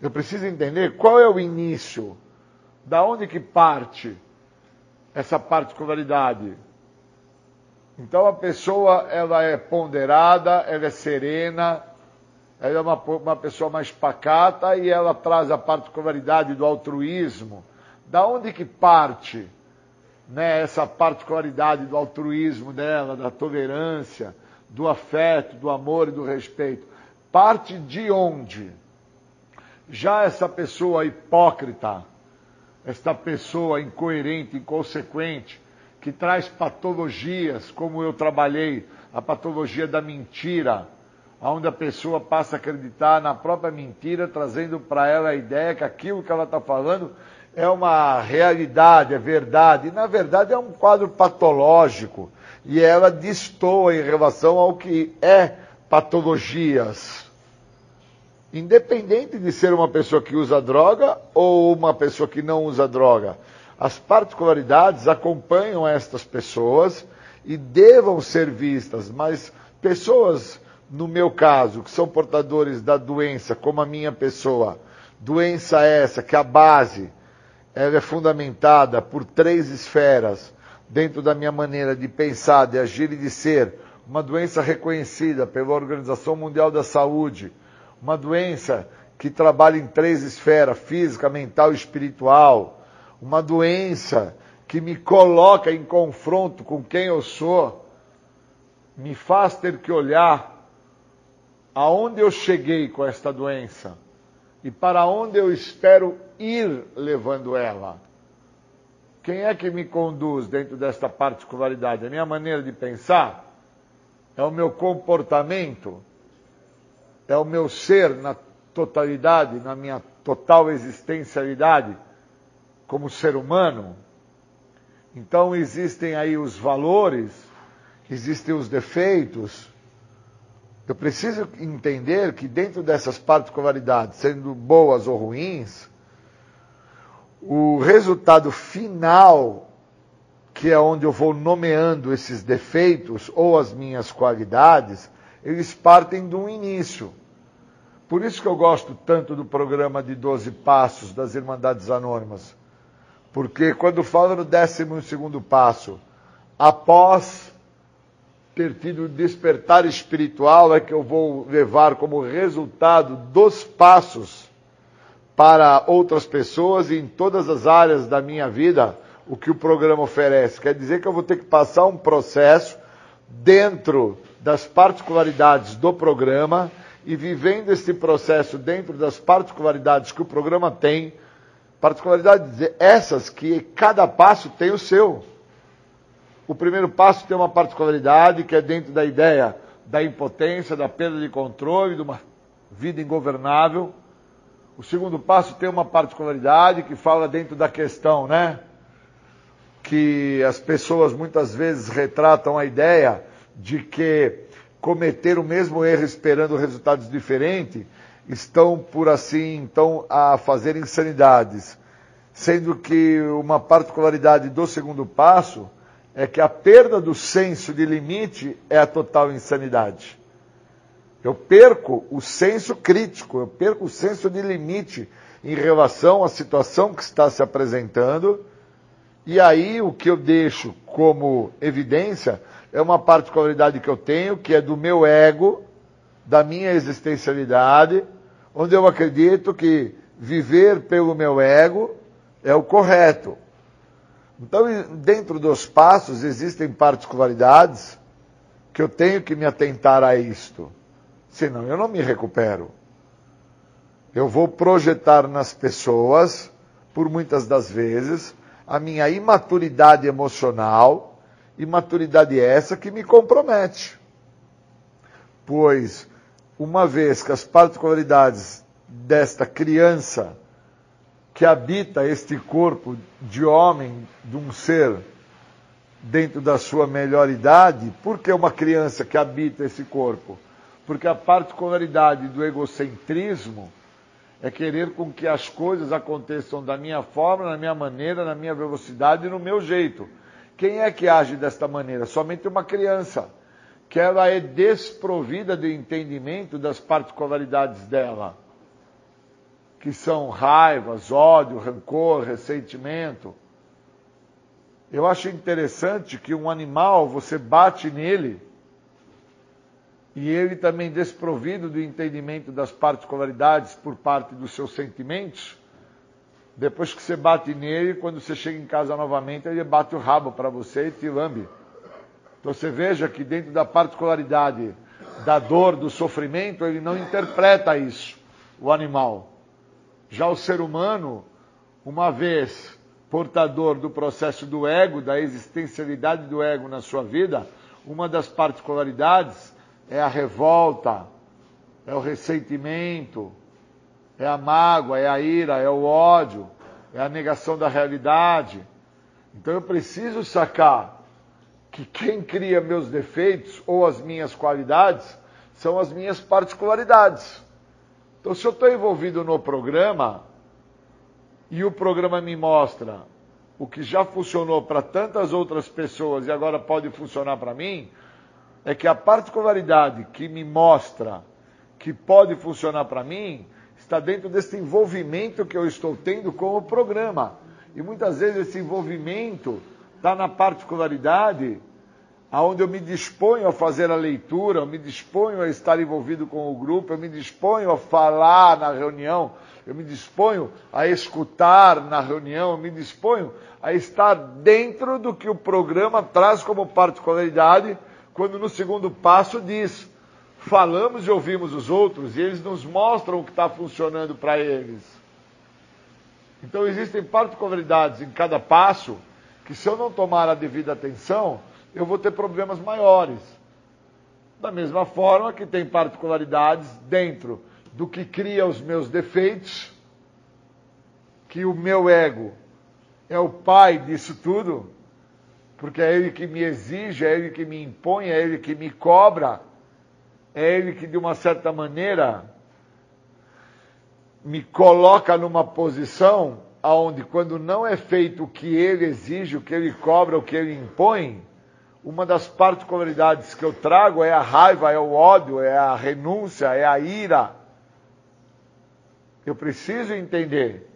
eu preciso entender qual é o início, da onde que parte essa particularidade. Então a pessoa ela é ponderada, ela é serena, ela é uma, uma pessoa mais pacata e ela traz a particularidade do altruísmo. Da onde que parte né, essa particularidade do altruísmo dela, da tolerância, do afeto, do amor e do respeito? Parte de onde? Já essa pessoa hipócrita, esta pessoa incoerente, inconsequente, que traz patologias, como eu trabalhei, a patologia da mentira, onde a pessoa passa a acreditar na própria mentira, trazendo para ela a ideia que aquilo que ela está falando é uma realidade, é verdade. E, na verdade, é um quadro patológico. E ela destoa em relação ao que é patologias. Independente de ser uma pessoa que usa droga ou uma pessoa que não usa droga. As particularidades acompanham estas pessoas e devam ser vistas, mas pessoas, no meu caso, que são portadores da doença, como a minha pessoa, doença essa que a base ela é fundamentada por três esferas dentro da minha maneira de pensar, de agir e de ser, uma doença reconhecida pela Organização Mundial da Saúde, uma doença que trabalha em três esferas, física, mental e espiritual, uma doença que me coloca em confronto com quem eu sou, me faz ter que olhar aonde eu cheguei com esta doença e para onde eu espero ir levando ela. Quem é que me conduz dentro desta particularidade? A minha maneira de pensar? É o meu comportamento? É o meu ser na totalidade, na minha total existencialidade como ser humano? Então existem aí os valores, existem os defeitos, eu preciso entender que dentro dessas particularidades, sendo boas ou ruins, o resultado final, que é onde eu vou nomeando esses defeitos ou as minhas qualidades, eles partem de um início. Por isso que eu gosto tanto do programa de 12 Passos das Irmandades Anônimas. Porque quando fala no 12 passo, após ter tido despertar espiritual é que eu vou levar como resultado dos passos para outras pessoas e em todas as áreas da minha vida o que o programa oferece. Quer dizer que eu vou ter que passar um processo dentro das particularidades do programa e vivendo esse processo dentro das particularidades que o programa tem, particularidades essas que cada passo tem o seu. O primeiro passo tem uma particularidade que é dentro da ideia da impotência, da perda de controle, de uma vida ingovernável. O segundo passo tem uma particularidade que fala dentro da questão, né? Que as pessoas muitas vezes retratam a ideia de que cometer o mesmo erro esperando resultados diferentes estão, por assim, então, a fazer insanidades. Sendo que uma particularidade do segundo passo é que a perda do senso de limite é a total insanidade. Eu perco o senso crítico, eu perco o senso de limite em relação à situação que está se apresentando. E aí o que eu deixo como evidência é uma particularidade que eu tenho, que é do meu ego, da minha existencialidade, onde eu acredito que viver pelo meu ego é o correto. Então, dentro dos passos existem particularidades que eu tenho que me atentar a isto. Senão eu não me recupero. Eu vou projetar nas pessoas, por muitas das vezes, a minha imaturidade emocional, imaturidade essa que me compromete. Pois, uma vez que as particularidades desta criança que habita este corpo de homem, de um ser dentro da sua melhor idade, por que uma criança que habita esse corpo? Porque a particularidade do egocentrismo é querer com que as coisas aconteçam da minha forma, na minha maneira, na minha velocidade e no meu jeito. Quem é que age desta maneira? Somente uma criança, que ela é desprovida de entendimento das particularidades dela que são raivas, ódio, rancor, ressentimento. Eu acho interessante que um animal, você bate nele, e ele também desprovido do entendimento das particularidades por parte dos seus sentimentos, depois que você bate nele, quando você chega em casa novamente, ele bate o rabo para você e te lambe. Então você veja que dentro da particularidade da dor, do sofrimento, ele não interpreta isso, o animal. Já o ser humano, uma vez portador do processo do ego, da existencialidade do ego na sua vida, uma das particularidades é a revolta, é o ressentimento, é a mágoa, é a ira, é o ódio, é a negação da realidade. Então eu preciso sacar que quem cria meus defeitos ou as minhas qualidades são as minhas particularidades. Então, se eu estou envolvido no programa e o programa me mostra o que já funcionou para tantas outras pessoas e agora pode funcionar para mim, é que a particularidade que me mostra que pode funcionar para mim está dentro desse envolvimento que eu estou tendo com o programa. E muitas vezes esse envolvimento está na particularidade aonde eu me disponho a fazer a leitura, eu me disponho a estar envolvido com o grupo, eu me disponho a falar na reunião, eu me disponho a escutar na reunião, eu me disponho a estar dentro do que o programa traz como particularidade, quando no segundo passo diz: falamos e ouvimos os outros e eles nos mostram o que está funcionando para eles. Então existem particularidades em cada passo que, se eu não tomar a devida atenção, eu vou ter problemas maiores. Da mesma forma que tem particularidades dentro do que cria os meus defeitos, que o meu ego é o pai disso tudo, porque é ele que me exige, é ele que me impõe, é ele que me cobra, é ele que de uma certa maneira me coloca numa posição aonde quando não é feito o que ele exige, o que ele cobra, o que ele impõe, uma das particularidades que eu trago é a raiva, é o ódio, é a renúncia, é a ira. Eu preciso entender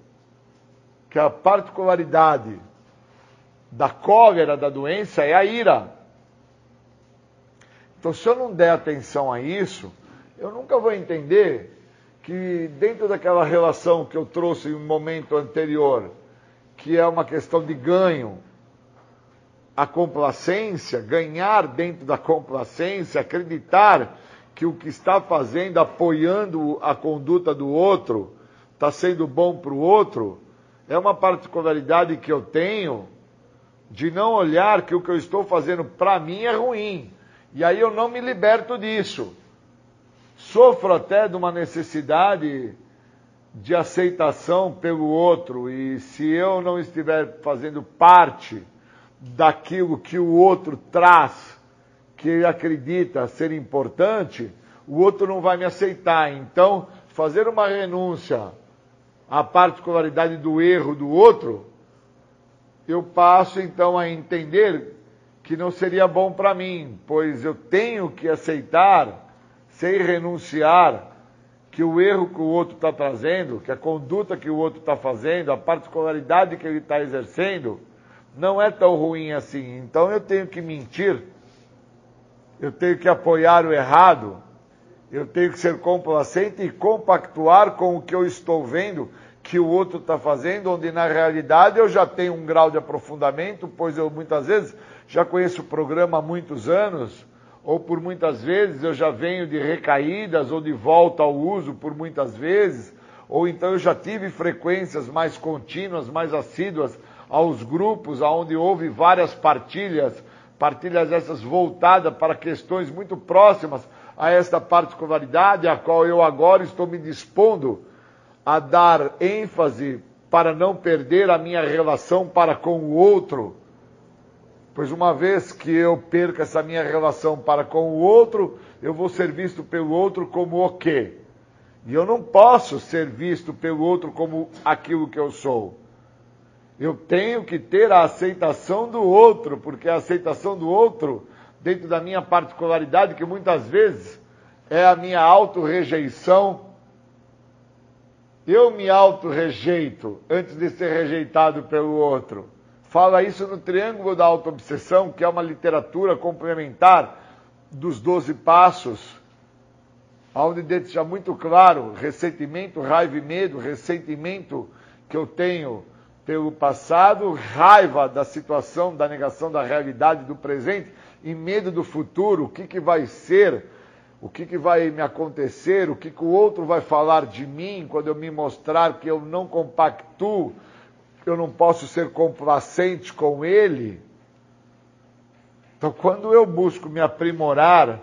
que a particularidade da cólera, da doença, é a ira. Então, se eu não der atenção a isso, eu nunca vou entender que dentro daquela relação que eu trouxe em um momento anterior, que é uma questão de ganho, a complacência, ganhar dentro da complacência, acreditar que o que está fazendo, apoiando a conduta do outro, está sendo bom para o outro, é uma particularidade que eu tenho de não olhar que o que eu estou fazendo para mim é ruim. E aí eu não me liberto disso. Sofro até de uma necessidade de aceitação pelo outro, e se eu não estiver fazendo parte daquilo que o outro traz, que ele acredita ser importante, o outro não vai me aceitar. Então, fazer uma renúncia à particularidade do erro do outro, eu passo então a entender que não seria bom para mim, pois eu tenho que aceitar, sem renunciar, que o erro que o outro está trazendo, que a conduta que o outro está fazendo, a particularidade que ele está exercendo, não é tão ruim assim. Então eu tenho que mentir, eu tenho que apoiar o errado, eu tenho que ser complacente e compactuar com o que eu estou vendo que o outro está fazendo, onde na realidade eu já tenho um grau de aprofundamento, pois eu muitas vezes já conheço o programa há muitos anos, ou por muitas vezes eu já venho de recaídas ou de volta ao uso por muitas vezes, ou então eu já tive frequências mais contínuas, mais assíduas aos grupos onde houve várias partilhas, partilhas essas voltadas para questões muito próximas a esta particularidade, a qual eu agora estou me dispondo a dar ênfase para não perder a minha relação para com o outro. Pois uma vez que eu perca essa minha relação para com o outro, eu vou ser visto pelo outro como o quê? E eu não posso ser visto pelo outro como aquilo que eu sou. Eu tenho que ter a aceitação do outro, porque a aceitação do outro, dentro da minha particularidade, que muitas vezes é a minha auto-rejeição, eu me auto-rejeito antes de ser rejeitado pelo outro. Fala isso no Triângulo da Auto-Obsessão, que é uma literatura complementar dos Doze Passos, onde deixa muito claro ressentimento, raiva e medo, ressentimento que eu tenho pelo passado, raiva da situação, da negação da realidade do presente e medo do futuro, o que, que vai ser o que, que vai me acontecer, o que, que o outro vai falar de mim quando eu me mostrar que eu não compactuo, eu não posso ser complacente com ele. Então, quando eu busco me aprimorar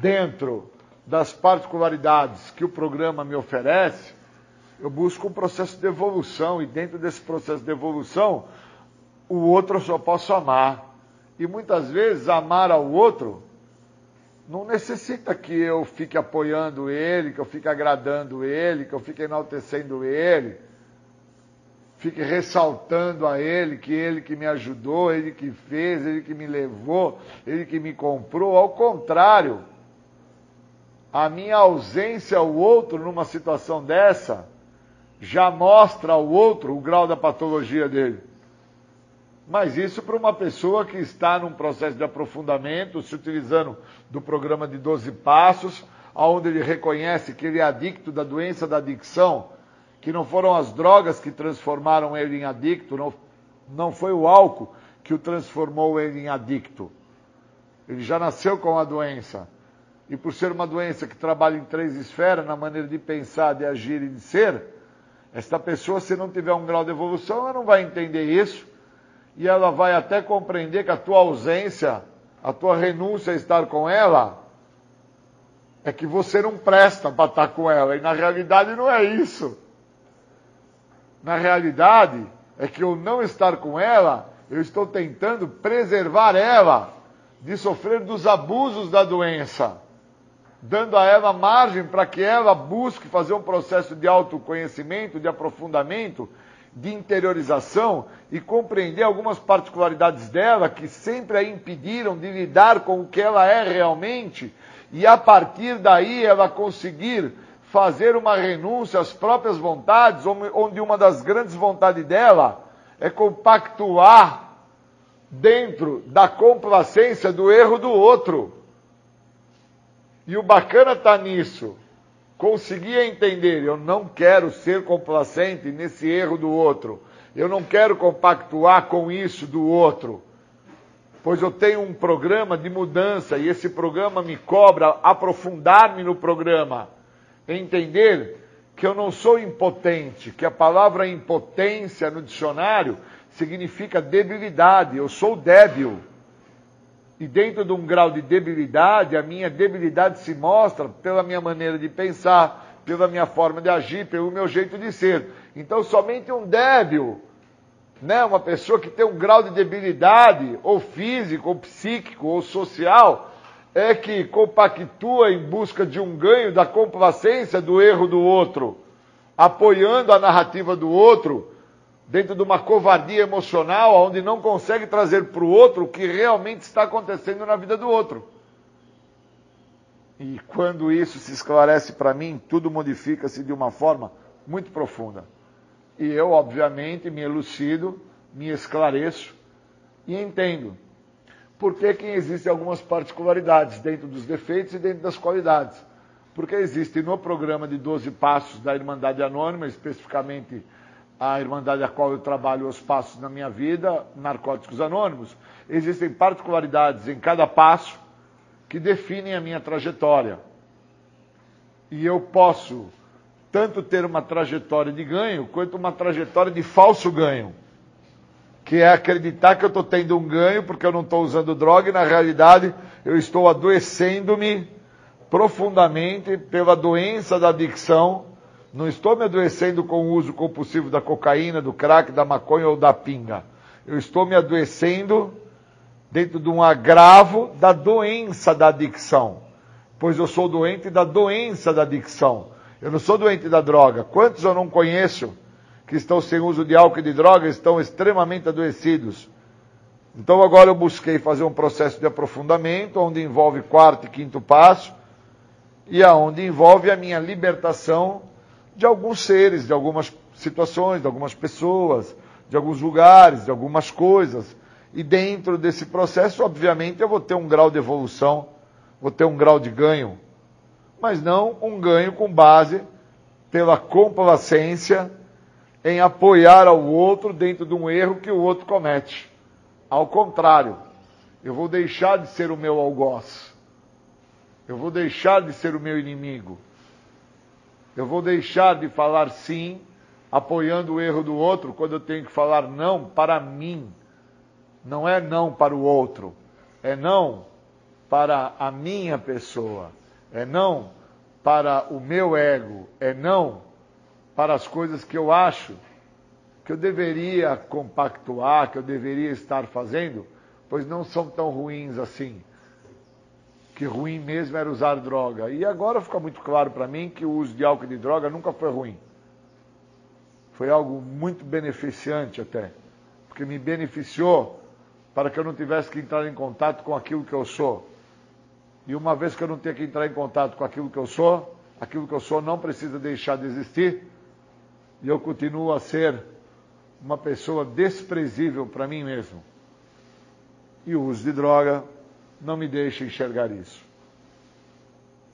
dentro das particularidades que o programa me oferece, eu busco um processo de evolução, e dentro desse processo de evolução, o outro eu só posso amar. E muitas vezes amar ao outro não necessita que eu fique apoiando ele, que eu fique agradando ele, que eu fique enaltecendo ele, fique ressaltando a ele que ele que me ajudou, ele que fez, ele que me levou, ele que me comprou. Ao contrário, a minha ausência ao outro numa situação dessa já mostra ao outro o grau da patologia dele. Mas isso para uma pessoa que está num processo de aprofundamento, se utilizando do programa de 12 passos, onde ele reconhece que ele é adicto da doença da adicção, que não foram as drogas que transformaram ele em adicto, não, não foi o álcool que o transformou ele em adicto. Ele já nasceu com a doença. E por ser uma doença que trabalha em três esferas, na maneira de pensar, de agir e de ser, esta pessoa, se não tiver um grau de evolução, ela não vai entender isso e ela vai até compreender que a tua ausência, a tua renúncia a estar com ela, é que você não presta para estar com ela. E na realidade não é isso. Na realidade é que eu não estar com ela, eu estou tentando preservar ela de sofrer dos abusos da doença, dando a ela margem para que ela busque fazer um processo de autoconhecimento, de aprofundamento de interiorização e compreender algumas particularidades dela que sempre a impediram de lidar com o que ela é realmente e a partir daí ela conseguir fazer uma renúncia às próprias vontades, onde uma das grandes vontades dela é compactuar dentro da complacência do erro do outro. E o bacana está nisso. Conseguia entender, eu não quero ser complacente nesse erro do outro, eu não quero compactuar com isso do outro, pois eu tenho um programa de mudança e esse programa me cobra aprofundar-me no programa, entender que eu não sou impotente, que a palavra impotência no dicionário significa debilidade, eu sou débil. E dentro de um grau de debilidade, a minha debilidade se mostra pela minha maneira de pensar, pela minha forma de agir, pelo meu jeito de ser. Então, somente um débil, né, uma pessoa que tem um grau de debilidade, ou físico, ou psíquico, ou social, é que compactua em busca de um ganho da complacência do erro do outro, apoiando a narrativa do outro, dentro de uma covardia emocional, onde não consegue trazer para o outro o que realmente está acontecendo na vida do outro. E quando isso se esclarece para mim, tudo modifica-se de uma forma muito profunda. E eu, obviamente, me elucido, me esclareço e entendo por que, que existem algumas particularidades dentro dos defeitos e dentro das qualidades. Porque existe no programa de 12 passos da Irmandade Anônima, especificamente a Irmandade a qual eu trabalho os passos na minha vida, Narcóticos Anônimos, existem particularidades em cada passo que definem a minha trajetória. E eu posso tanto ter uma trajetória de ganho quanto uma trajetória de falso ganho. Que é acreditar que eu estou tendo um ganho porque eu não estou usando droga e na realidade eu estou adoecendo-me profundamente pela doença da adicção não estou me adoecendo com o uso compulsivo da cocaína, do crack, da maconha ou da pinga. Eu estou me adoecendo dentro de um agravo da doença da adicção. Pois eu sou doente da doença da adicção. Eu não sou doente da droga. Quantos eu não conheço que estão sem uso de álcool e de droga estão extremamente adoecidos? Então agora eu busquei fazer um processo de aprofundamento, onde envolve quarto e quinto passo, e aonde envolve a minha libertação de alguns seres, de algumas situações, de algumas pessoas, de alguns lugares, de algumas coisas. E dentro desse processo, obviamente, eu vou ter um grau de evolução, vou ter um grau de ganho, mas não um ganho com base pela complacência em apoiar ao outro dentro de um erro que o outro comete. Ao contrário, eu vou deixar de ser o meu algoz. Eu vou deixar de ser o meu inimigo. Eu vou deixar de falar sim, apoiando o erro do outro, quando eu tenho que falar não para mim. Não é não para o outro, é não para a minha pessoa, é não para o meu ego, é não para as coisas que eu acho que eu deveria compactuar, que eu deveria estar fazendo, pois não são tão ruins assim. Que ruim mesmo era usar droga. E agora fica muito claro para mim que o uso de álcool e de droga nunca foi ruim. Foi algo muito beneficiante até. Porque me beneficiou para que eu não tivesse que entrar em contato com aquilo que eu sou. E uma vez que eu não tenho que entrar em contato com aquilo que eu sou, aquilo que eu sou não precisa deixar de existir. E eu continuo a ser uma pessoa desprezível para mim mesmo. E o uso de droga não me deixa enxergar isso.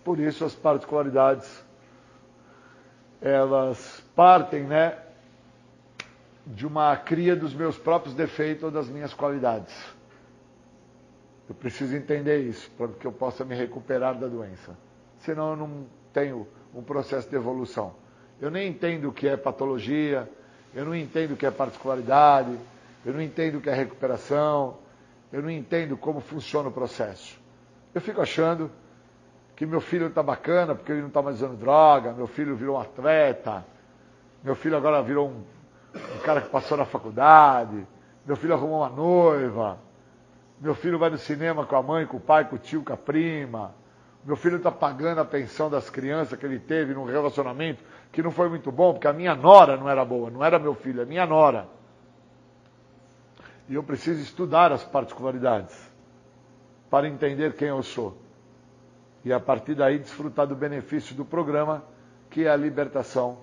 Por isso as particularidades elas partem, né, de uma cria dos meus próprios defeitos ou das minhas qualidades. Eu preciso entender isso para que eu possa me recuperar da doença. Senão eu não tenho um processo de evolução. Eu nem entendo o que é patologia, eu não entendo o que é particularidade, eu não entendo o que é recuperação, eu não entendo como funciona o processo. Eu fico achando que meu filho está bacana porque ele não está mais usando droga, meu filho virou um atleta, meu filho agora virou um, um cara que passou na faculdade, meu filho arrumou uma noiva, meu filho vai no cinema com a mãe, com o pai, com o tio, com a prima, meu filho está pagando a pensão das crianças que ele teve num relacionamento que não foi muito bom, porque a minha nora não era boa, não era meu filho, é minha nora. E eu preciso estudar as particularidades para entender quem eu sou. E a partir daí desfrutar do benefício do programa, que é a libertação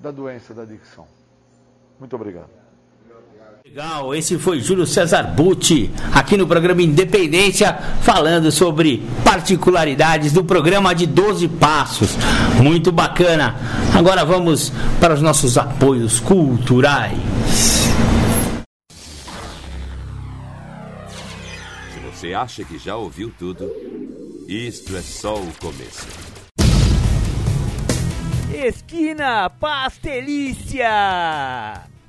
da doença da adicção. Muito obrigado. Legal, esse foi Júlio César Butti, aqui no programa Independência, falando sobre particularidades do programa de 12 Passos. Muito bacana. Agora vamos para os nossos apoios culturais. Se você acha que já ouviu tudo, isto é só o começo. Esquina Pastelícia!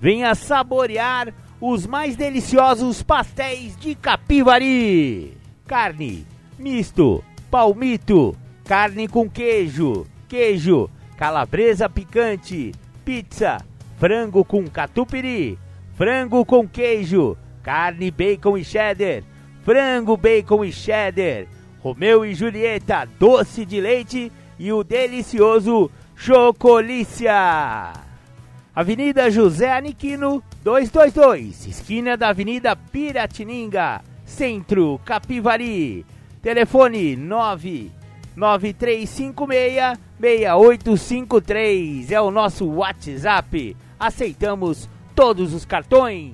Venha saborear os mais deliciosos pastéis de Capivari. Carne, misto, palmito, carne com queijo, queijo, calabresa picante, pizza, frango com catupiry, frango com queijo, carne, bacon e cheddar, frango, bacon e cheddar, Romeu e Julieta, doce de leite e o delicioso Chocolícia. Avenida José Aniquino, 222, esquina da Avenida Piratininga, Centro, Capivari. Telefone 99356 6853 é o nosso WhatsApp. Aceitamos todos os cartões.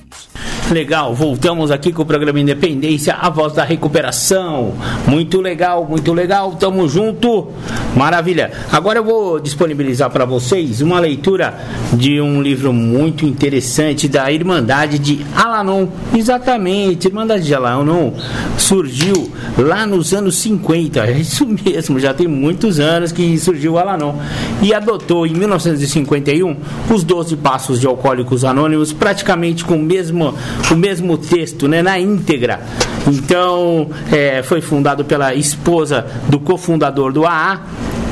Legal, voltamos aqui com o programa Independência, a voz da recuperação. Muito legal, muito legal, tamo junto. Maravilha. Agora eu vou disponibilizar para vocês uma leitura de um livro muito interessante da Irmandade de Alanon. Exatamente, Irmandade de Alanon surgiu lá nos anos 50. É isso mesmo, já tem muitos anos que surgiu Alanon. E adotou em 1951 os 12 passos de alcoólicos anônimos, praticamente com o mesmo o mesmo texto, né, na íntegra. Então, é, foi fundado pela esposa do cofundador do AA,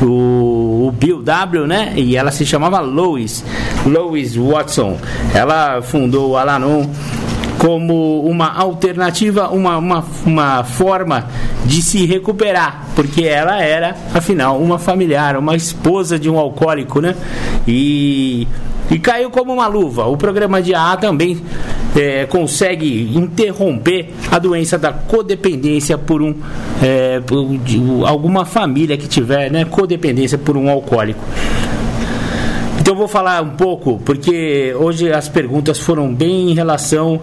o, o, Bill W, né? E ela se chamava Lois, Lois Watson. Ela fundou o Alanon como uma alternativa, uma, uma, uma forma de se recuperar, porque ela era, afinal, uma familiar, uma esposa de um alcoólico, né? E e caiu como uma luva. O programa de AA também é, consegue interromper a doença da codependência por um é, por, alguma família que tiver né, codependência por um alcoólico. Então vou falar um pouco, porque hoje as perguntas foram bem em relação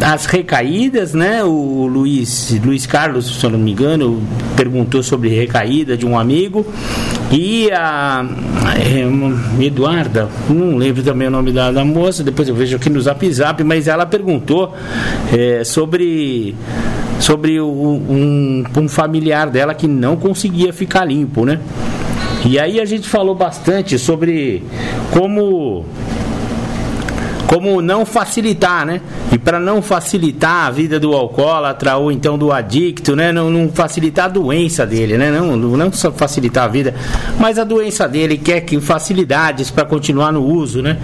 às recaídas, né? O Luiz, Luiz Carlos, se eu não me engano, perguntou sobre recaída de um amigo. E a, a Eduarda, não lembro também o nome da, da, moça, depois eu vejo aqui no Zap Zap, mas ela perguntou é, sobre sobre um, um familiar dela que não conseguia ficar limpo, né? E aí a gente falou bastante sobre como como não facilitar, né? E para não facilitar a vida do alcoólatra ou então do adicto, né? Não, não, facilitar a doença dele, né? Não, não facilitar a vida, mas a doença dele quer que facilidades para continuar no uso, né?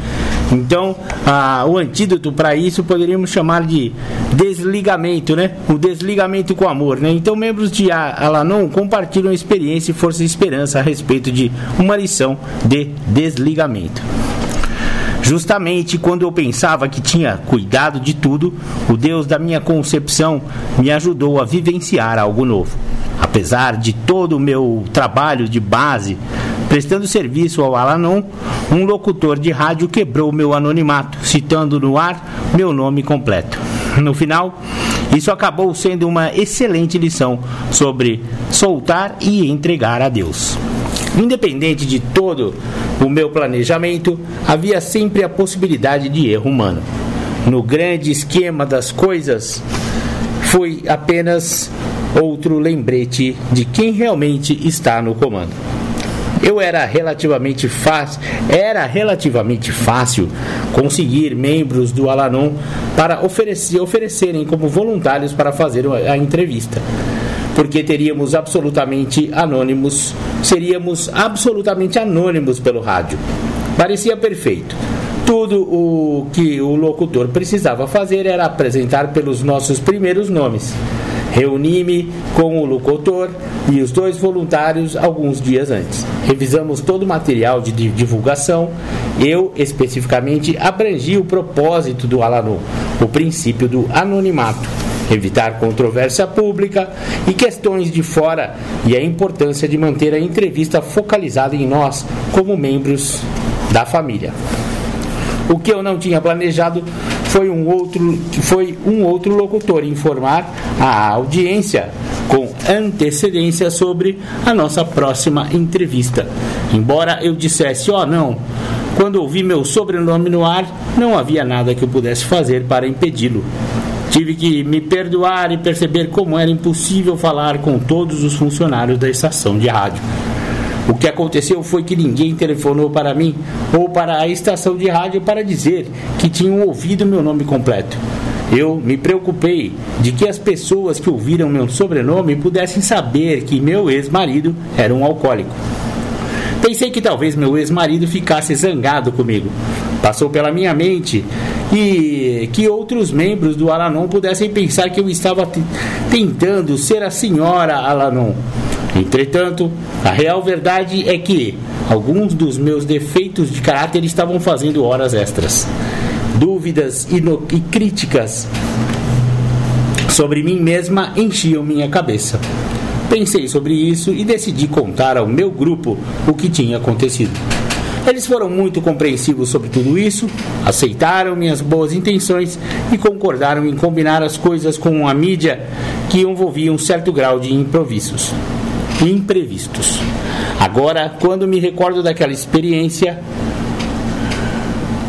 Então, a, o antídoto para isso poderíamos chamar de desligamento, né? O desligamento com amor, né? Então, membros de Alanon compartilham experiência, força e esperança a respeito de uma lição de desligamento. Justamente quando eu pensava que tinha cuidado de tudo, o Deus da minha concepção me ajudou a vivenciar algo novo. Apesar de todo o meu trabalho de base, prestando serviço ao Alanon, um locutor de rádio quebrou meu anonimato, citando no ar meu nome completo. No final, isso acabou sendo uma excelente lição sobre soltar e entregar a Deus. Independente de todo o meu planejamento, havia sempre a possibilidade de erro humano. No grande esquema das coisas, foi apenas outro lembrete de quem realmente está no comando. Eu era relativamente fácil, era relativamente fácil conseguir membros do Alanon para oferecer, oferecerem como voluntários para fazer a entrevista porque teríamos absolutamente anônimos, seríamos absolutamente anônimos pelo rádio. Parecia perfeito. Tudo o que o locutor precisava fazer era apresentar pelos nossos primeiros nomes. Reuni-me com o locutor e os dois voluntários alguns dias antes. Revisamos todo o material de divulgação. Eu, especificamente, abrangi o propósito do Alanon, o princípio do anonimato evitar controvérsia pública e questões de fora e a importância de manter a entrevista focalizada em nós como membros da família. O que eu não tinha planejado foi um outro, foi um outro locutor informar a audiência com antecedência sobre a nossa próxima entrevista. Embora eu dissesse, ó, oh, não, quando ouvi meu sobrenome no ar, não havia nada que eu pudesse fazer para impedi-lo. Tive que me perdoar e perceber como era impossível falar com todos os funcionários da estação de rádio. O que aconteceu foi que ninguém telefonou para mim ou para a estação de rádio para dizer que tinham ouvido meu nome completo. Eu me preocupei de que as pessoas que ouviram meu sobrenome pudessem saber que meu ex-marido era um alcoólico. Pensei que talvez meu ex-marido ficasse zangado comigo. Passou pela minha mente e que outros membros do Alanon pudessem pensar que eu estava tentando ser a senhora Alanon. Entretanto, a real verdade é que alguns dos meus defeitos de caráter estavam fazendo horas extras. Dúvidas e, no, e críticas sobre mim mesma enchiam minha cabeça. Pensei sobre isso e decidi contar ao meu grupo o que tinha acontecido. Eles foram muito compreensivos sobre tudo isso, aceitaram minhas boas intenções e concordaram em combinar as coisas com a mídia que envolvia um certo grau de improvisos. Imprevistos. Agora, quando me recordo daquela experiência,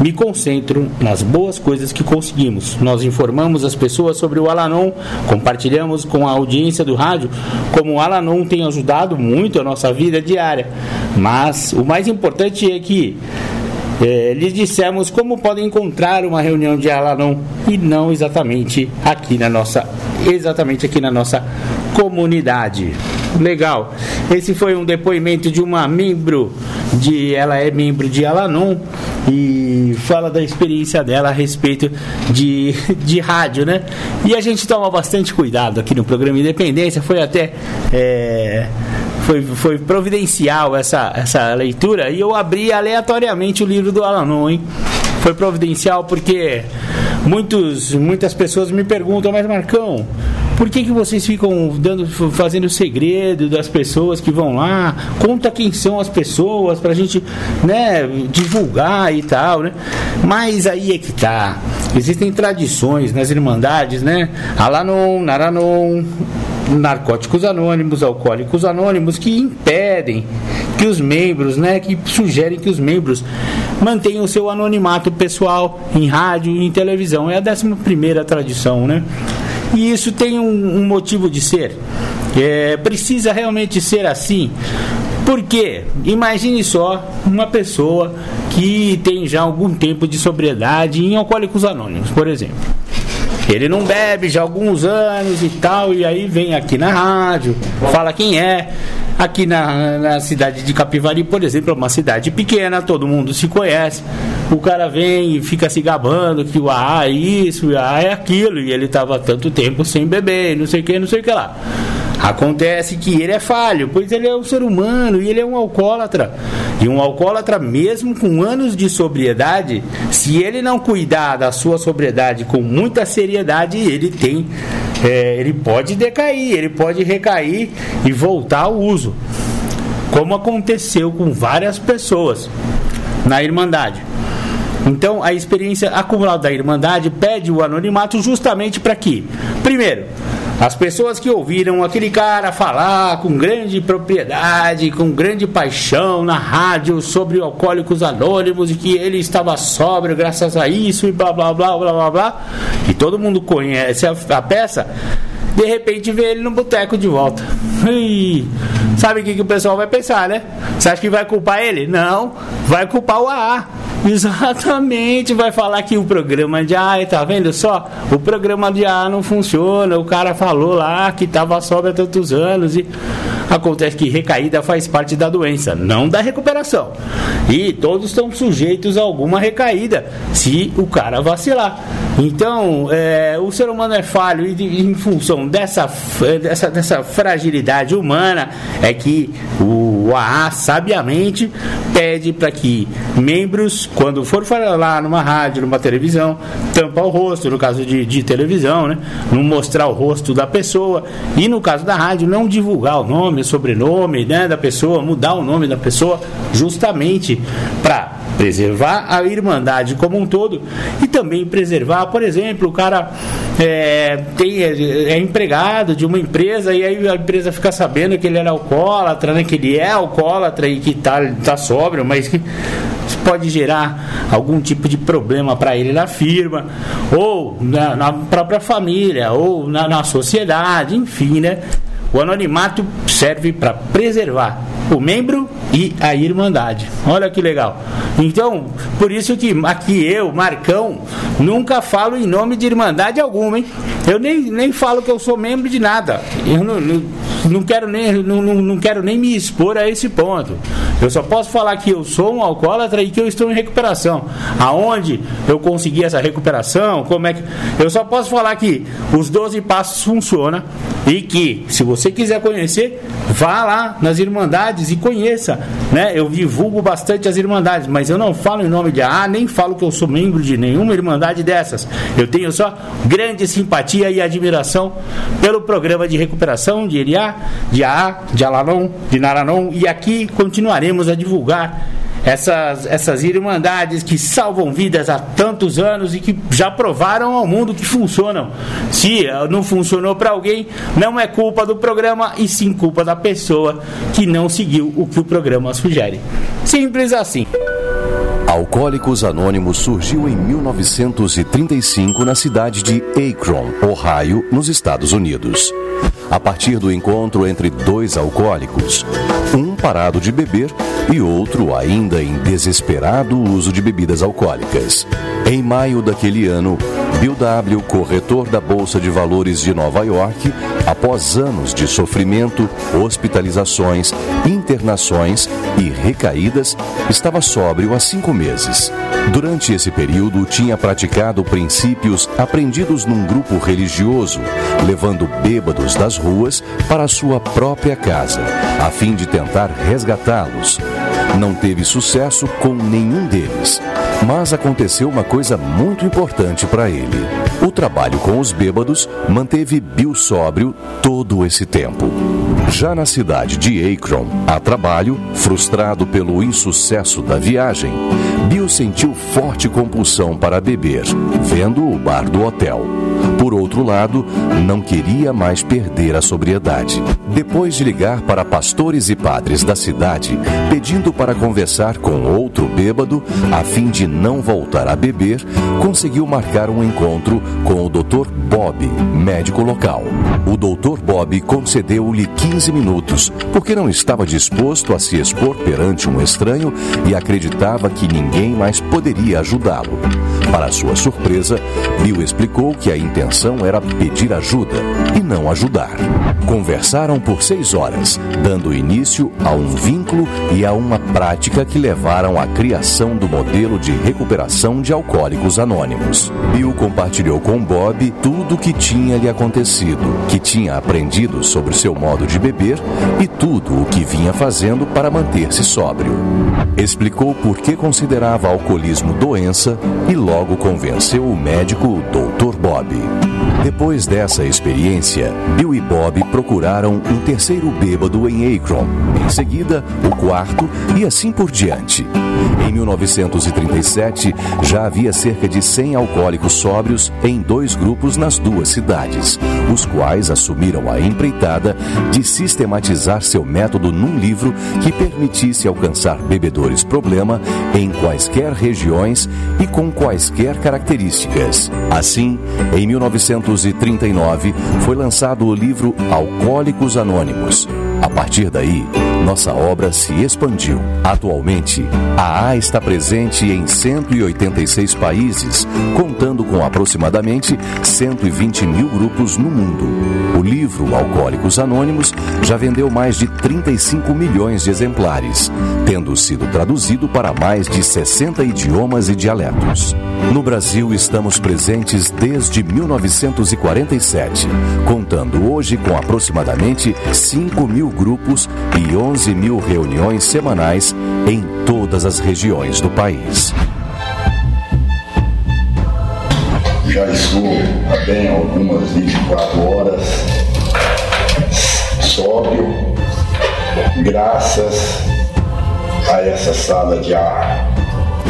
me concentro nas boas coisas que conseguimos. Nós informamos as pessoas sobre o Alanon, compartilhamos com a audiência do rádio como o Alanon tem ajudado muito a nossa vida diária. Mas o mais importante é que é, lhes dissemos como podem encontrar uma reunião de Alanon e não exatamente aqui na nossa exatamente aqui na nossa comunidade. Legal. Esse foi um depoimento de uma membro de ela é membro de Alanon e fala da experiência dela a respeito de, de rádio, né? E a gente toma bastante cuidado aqui no programa Independência, foi até. É, foi, foi providencial essa, essa leitura e eu abri aleatoriamente o livro do Alanon, hein? Foi providencial porque muitos, muitas pessoas me perguntam, mas Marcão, por que, que vocês ficam dando, fazendo segredo das pessoas que vão lá? Conta quem são as pessoas pra gente, né, divulgar e tal, né? Mas aí é que tá. Existem tradições nas irmandades, né? Alanon, Naranon, narcóticos anônimos, alcoólicos anônimos que impedem que os membros, né, que sugerem que os membros mantenham o seu anonimato pessoal em rádio e em televisão. É a décima primeira tradição, né? E isso tem um, um motivo de ser. É, precisa realmente ser assim. Porque imagine só uma pessoa que tem já algum tempo de sobriedade em alcoólicos anônimos, por exemplo. Ele não bebe já há alguns anos e tal, e aí vem aqui na rádio, fala quem é. Aqui na, na cidade de Capivari, por exemplo, é uma cidade pequena, todo mundo se conhece. O cara vem e fica se gabando que o AA é isso, o AA é aquilo, e ele estava tanto tempo sem beber, não sei o que, não sei o que lá. Acontece que ele é falho, pois ele é um ser humano e ele é um alcoólatra. E um alcoólatra, mesmo com anos de sobriedade, se ele não cuidar da sua sobriedade com muita seriedade, ele tem. É, ele pode decair, ele pode recair e voltar ao uso. Como aconteceu com várias pessoas na Irmandade. Então, a experiência acumulada da Irmandade pede o anonimato justamente para quê? Primeiro, as pessoas que ouviram aquele cara falar com grande propriedade, com grande paixão na rádio sobre alcoólicos anônimos e que ele estava sóbrio graças a isso e blá blá blá blá blá blá, e todo mundo conhece a, a peça, de repente vê ele no boteco de volta. Sabe o que, que o pessoal vai pensar, né? Você acha que vai culpar ele? Não, vai culpar o AA. Exatamente, vai falar que o programa de A, tá vendo só? O programa de A não funciona, o cara falou lá que estava sobra tantos anos e acontece que recaída faz parte da doença, não da recuperação. E todos estão sujeitos a alguma recaída se o cara vacilar. Então, é, o ser humano é falho e em função dessa, dessa, dessa fragilidade humana é que o AA sabiamente pede para que membros quando for falar numa rádio, numa televisão, tampar o rosto, no caso de, de televisão, né? Não mostrar o rosto da pessoa. E no caso da rádio, não divulgar o nome, o sobrenome né, da pessoa, mudar o nome da pessoa, justamente para preservar a irmandade como um todo e também preservar, por exemplo, o cara é, tem, é, é, empregado de uma empresa e aí a empresa fica sabendo que ele era alcoólatra, né, que ele é alcoólatra e que está tá sóbrio, mas que pode gerar algum tipo de problema para ele na firma, ou na, na própria família, ou na, na sociedade, enfim, né? O anonimato serve para preservar o membro e a irmandade. Olha que legal. Então, por isso que aqui eu, Marcão, nunca falo em nome de irmandade alguma, hein? Eu nem, nem falo que eu sou membro de nada. Eu não, não, não quero nem, não, não quero nem me expor a esse ponto. Eu só posso falar que eu sou um alcoólatra e que eu estou em recuperação. Aonde eu consegui essa recuperação, como é que. Eu só posso falar que os 12 passos funcionam e que, se você quiser conhecer, vá lá nas irmandades e conheça. Né? Eu divulgo bastante as irmandades, mas eu não falo em nome de AA, nem falo que eu sou membro de nenhuma irmandade dessas. Eu tenho só grande simpatia e admiração pelo programa de recuperação de Iriá, de AA, de Alanon, de Naranon, e aqui continuaremos a divulgar essas, essas irmandades que salvam vidas há tantos anos e que já provaram ao mundo que funcionam. Se não funcionou para alguém, não é culpa do programa e sim culpa da pessoa que não seguiu o que o programa sugere. Simples assim. Alcoólicos Anônimos surgiu em 1935 na cidade de Akron, Ohio, nos Estados Unidos. A partir do encontro entre dois alcoólicos, um parado de beber e outro ainda em desesperado uso de bebidas alcoólicas. Em maio daquele ano, Bill W., corretor da Bolsa de Valores de Nova York, Após anos de sofrimento, hospitalizações, internações e recaídas, estava sóbrio há cinco meses. Durante esse período, tinha praticado princípios aprendidos num grupo religioso, levando bêbados das ruas para sua própria casa, a fim de tentar resgatá-los. Não teve sucesso com nenhum deles, mas aconteceu uma coisa muito importante para ele. O trabalho com os bêbados manteve Bill sóbrio todo esse tempo. Já na cidade de Akron, a trabalho, frustrado pelo insucesso da viagem, Bill sentiu forte compulsão para beber, vendo o bar do hotel. Por outro lado, não queria mais perder a sobriedade. Depois de ligar para pastores e padres da cidade, pedindo para conversar com outro bêbado, a fim de não voltar a beber, conseguiu marcar um encontro com o Dr. Bob, médico local. O Dr. Bob concedeu-lhe 15 minutos, porque não estava disposto a se expor perante um estranho e acreditava que ninguém mais poderia ajudá-lo. Para sua surpresa, Bill explicou que a intenção era pedir ajuda e não ajudar. Conversaram por seis horas, dando início a um vínculo e a uma prática que levaram à criação do modelo de recuperação de alcoólicos anônimos. Bill compartilhou com Bob tudo o que tinha lhe acontecido, que tinha aprendido sobre seu modo de beber e tudo o que vinha fazendo para manter-se sóbrio. Explicou por que considerava alcoolismo doença e logo convenceu o médico Dr. Bob. Depois dessa experiência, Bill e Bob procuraram um terceiro bêbado em Akron, em seguida, o quarto e assim por diante. Em 1937, já havia cerca de 100 alcoólicos sóbrios em dois grupos nas duas cidades, os quais assumiram a empreitada de sistematizar seu método num livro que permitisse alcançar bebedores problema em quaisquer regiões e com quaisquer características. Assim, em 1939, foi lançado o livro Alcoólicos Anônimos. A partir daí, nossa obra se expandiu. Atualmente, a A está presente em 186 países, contando com aproximadamente 120 mil grupos no mundo. O livro Alcoólicos Anônimos já vendeu mais de 35 milhões de exemplares, tendo sido traduzido para mais de 60 idiomas e dialetos. No Brasil, estamos presentes desde 1947, contando hoje com aproximadamente 5 mil grupos e 11 mil reuniões semanais em todas as regiões do país. Já estou bem algumas 24 horas sóbrio, graças a essa sala de ar.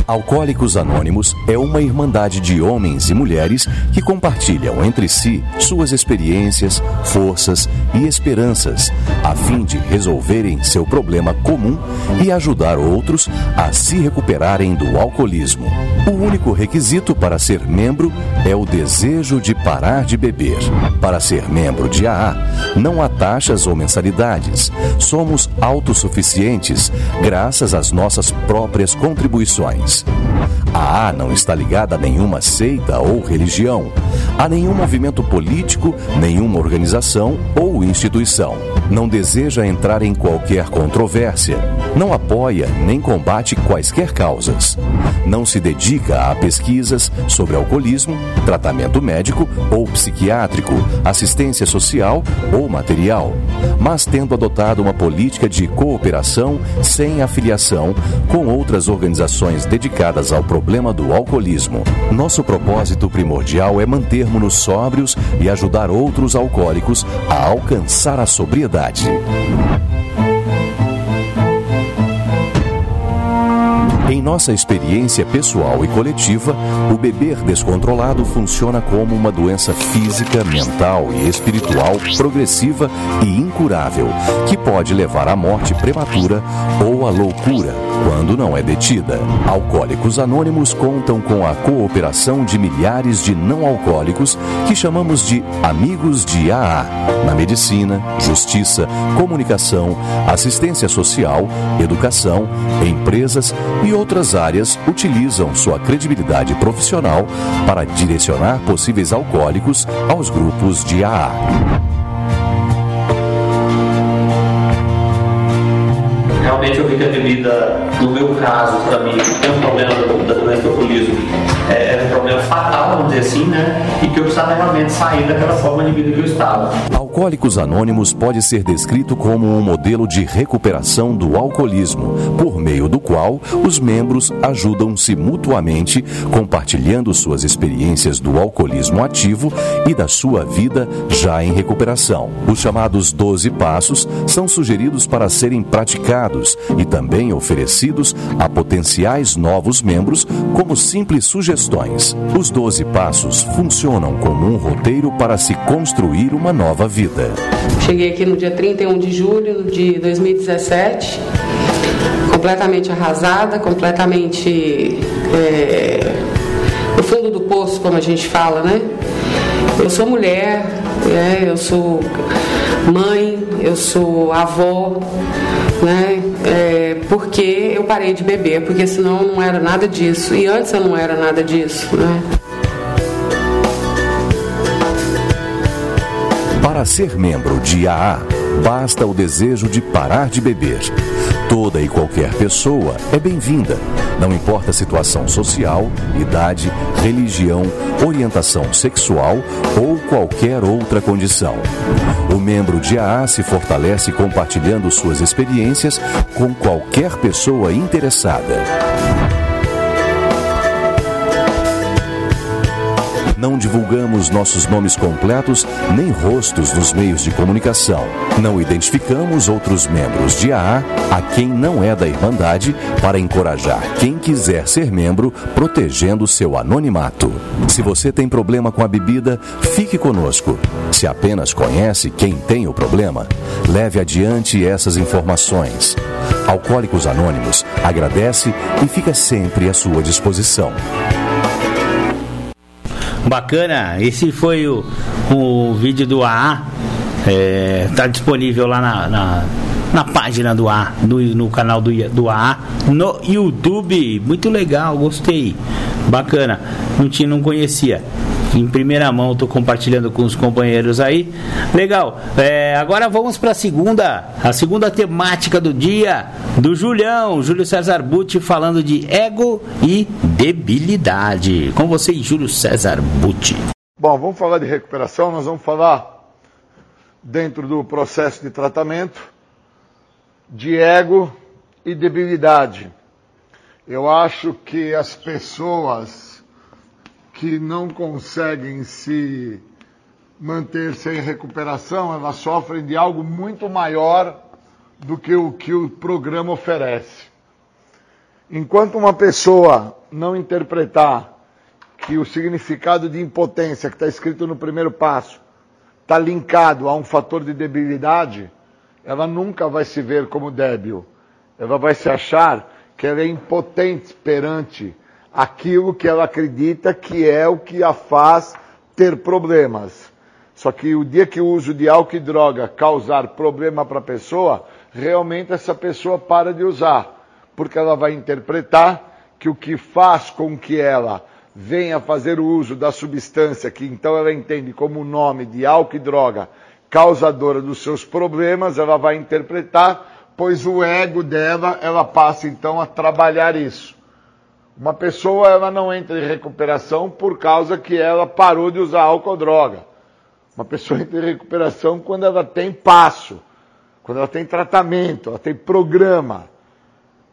Alcoólicos Anônimos é uma irmandade de homens e mulheres que compartilham entre si suas experiências, forças e esperanças, a fim de resolverem seu problema comum e ajudar outros a se recuperarem do alcoolismo. O único requisito para ser membro é o desejo de parar de beber. Para ser membro de AA, não há taxas ou mensalidades. Somos autossuficientes graças às nossas próprias contribuições. A A não está ligada a nenhuma seita ou religião, a nenhum movimento político, nenhuma organização ou instituição. Não deseja entrar em qualquer controvérsia, não apoia nem combate quaisquer causas. Não se dedica a pesquisas sobre alcoolismo, tratamento médico ou psiquiátrico, assistência social ou material, mas tendo adotado uma política de cooperação sem afiliação com outras organizações dedicadas ao problema do alcoolismo. Nosso propósito primordial é mantermos-nos sóbrios e ajudar outros alcoólicos a alcançar a sobriedade. Nossa experiência pessoal e coletiva, o beber descontrolado funciona como uma doença física, mental e espiritual progressiva e incurável, que pode levar à morte prematura ou à loucura quando não é detida. Alcoólicos Anônimos contam com a cooperação de milhares de não alcoólicos que chamamos de amigos de AA, na medicina, justiça, comunicação, assistência social, educação, empresas e outras outras áreas utilizam sua credibilidade profissional para direcionar possíveis alcoólicos aos grupos de AA. Realmente eu vi que a bebida, no meu caso, para mim, tem um problema da doença do alcoolismo. É, era um problema fatal, vamos dizer assim, né? E que eu precisava realmente sair daquela forma de vida que eu estava Alcoólicos Anônimos pode ser descrito como um modelo de recuperação do alcoolismo, por meio do qual os membros ajudam-se mutuamente, compartilhando suas experiências do alcoolismo ativo e da sua vida já em recuperação. Os chamados 12 passos são sugeridos para serem praticados e também oferecidos a potenciais novos membros como simples sugestões. Os 12 passos funcionam como um roteiro para se construir uma nova vida. Cheguei aqui no dia 31 de julho de 2017, completamente arrasada, completamente é, no fundo do poço, como a gente fala, né? Eu sou mulher, é, eu sou mãe, eu sou avó, né? É, porque eu parei de beber, porque senão não era nada disso. E antes eu não era nada disso, né? Para ser membro de AA, basta o desejo de parar de beber. Toda e qualquer pessoa é bem-vinda, não importa a situação social, idade, religião, orientação sexual ou qualquer outra condição. O membro de AA se fortalece compartilhando suas experiências com qualquer pessoa interessada. Não divulgamos nossos nomes completos nem rostos nos meios de comunicação. Não identificamos outros membros de AA a quem não é da Irmandade para encorajar quem quiser ser membro, protegendo seu anonimato. Se você tem problema com a bebida, fique conosco. Se apenas conhece quem tem o problema, leve adiante essas informações. Alcoólicos Anônimos agradece e fica sempre à sua disposição. Bacana, esse foi o, o vídeo do AA. É, tá disponível lá na, na, na página do AA, no, no canal do, do AA, no YouTube. Muito legal, gostei. Bacana. Não tinha, não conhecia em primeira mão, estou compartilhando com os companheiros aí. Legal. É, agora vamos para a segunda, a segunda temática do dia do Julião, Júlio César Butti, falando de ego e debilidade. Com vocês, Júlio César Butti. Bom, vamos falar de recuperação, nós vamos falar dentro do processo de tratamento de ego e debilidade. Eu acho que as pessoas que não conseguem se manter sem recuperação, elas sofrem de algo muito maior do que o que o programa oferece. Enquanto uma pessoa não interpretar que o significado de impotência que está escrito no primeiro passo está linkado a um fator de debilidade, ela nunca vai se ver como débil. Ela vai se achar que ela é impotente perante aquilo que ela acredita que é o que a faz ter problemas. Só que o dia que o uso de álcool e droga causar problema para a pessoa, realmente essa pessoa para de usar, porque ela vai interpretar que o que faz com que ela venha fazer o uso da substância que então ela entende como o nome de álcool e droga causadora dos seus problemas, ela vai interpretar, pois o ego dela, ela passa então a trabalhar isso. Uma pessoa ela não entra em recuperação por causa que ela parou de usar álcool ou droga. Uma pessoa entra em recuperação quando ela tem passo, quando ela tem tratamento, ela tem programa.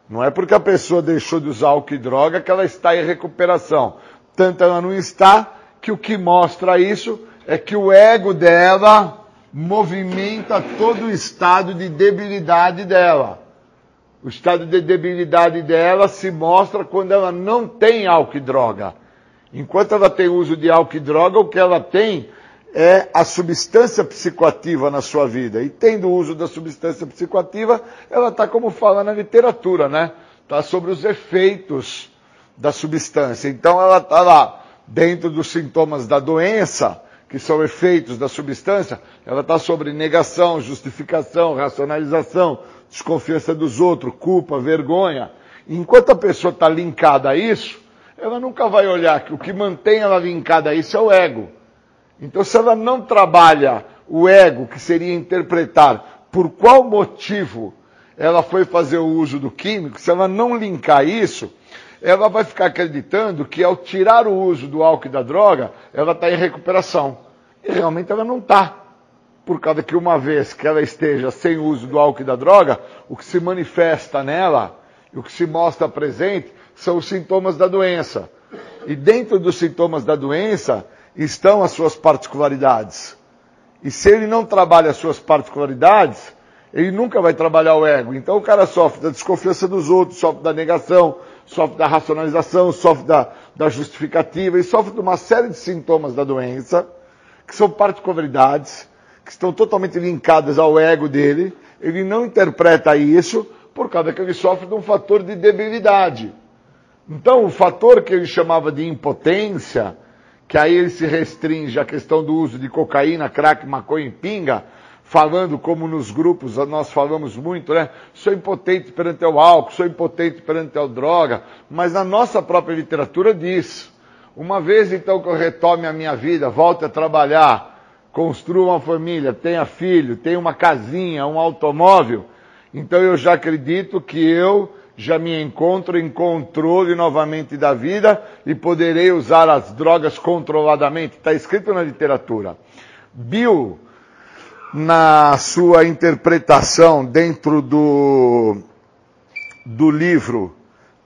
Não é porque a pessoa deixou de usar álcool e droga que ela está em recuperação. Tanto ela não está que o que mostra isso é que o ego dela movimenta todo o estado de debilidade dela. O estado de debilidade dela se mostra quando ela não tem álcool e droga. Enquanto ela tem uso de álcool e droga, o que ela tem é a substância psicoativa na sua vida. E tendo o uso da substância psicoativa, ela está como fala na literatura, né? Está sobre os efeitos da substância. Então ela está lá dentro dos sintomas da doença, que são efeitos da substância, ela está sobre negação, justificação, racionalização, desconfiança dos outros, culpa, vergonha. enquanto a pessoa está linkada a isso, ela nunca vai olhar que o que mantém ela linkada a isso é o ego. Então, se ela não trabalha o ego, que seria interpretar por qual motivo ela foi fazer o uso do químico, se ela não linkar isso, ela vai ficar acreditando que ao tirar o uso do álcool e da droga, ela está em recuperação. E realmente ela não está. Por causa que uma vez que ela esteja sem uso do álcool e da droga, o que se manifesta nela, o que se mostra presente, são os sintomas da doença. E dentro dos sintomas da doença estão as suas particularidades. E se ele não trabalha as suas particularidades, ele nunca vai trabalhar o ego. Então o cara sofre da desconfiança dos outros, sofre da negação, sofre da racionalização, sofre da, da justificativa e sofre de uma série de sintomas da doença, que são particularidades, que estão totalmente linkadas ao ego dele. Ele não interpreta isso por causa que ele sofre de um fator de debilidade. Então, o fator que ele chamava de impotência, que aí ele se restringe à questão do uso de cocaína, crack, maconha e pinga, falando como nos grupos nós falamos muito, né? Sou impotente perante o álcool, sou impotente perante a droga, mas na nossa própria literatura diz, uma vez então que eu retome a minha vida, volte a trabalhar, construa uma família, tenha filho, tenha uma casinha, um automóvel, então eu já acredito que eu já me encontro em controle novamente da vida e poderei usar as drogas controladamente. Está escrito na literatura. Bill na sua interpretação dentro do, do livro,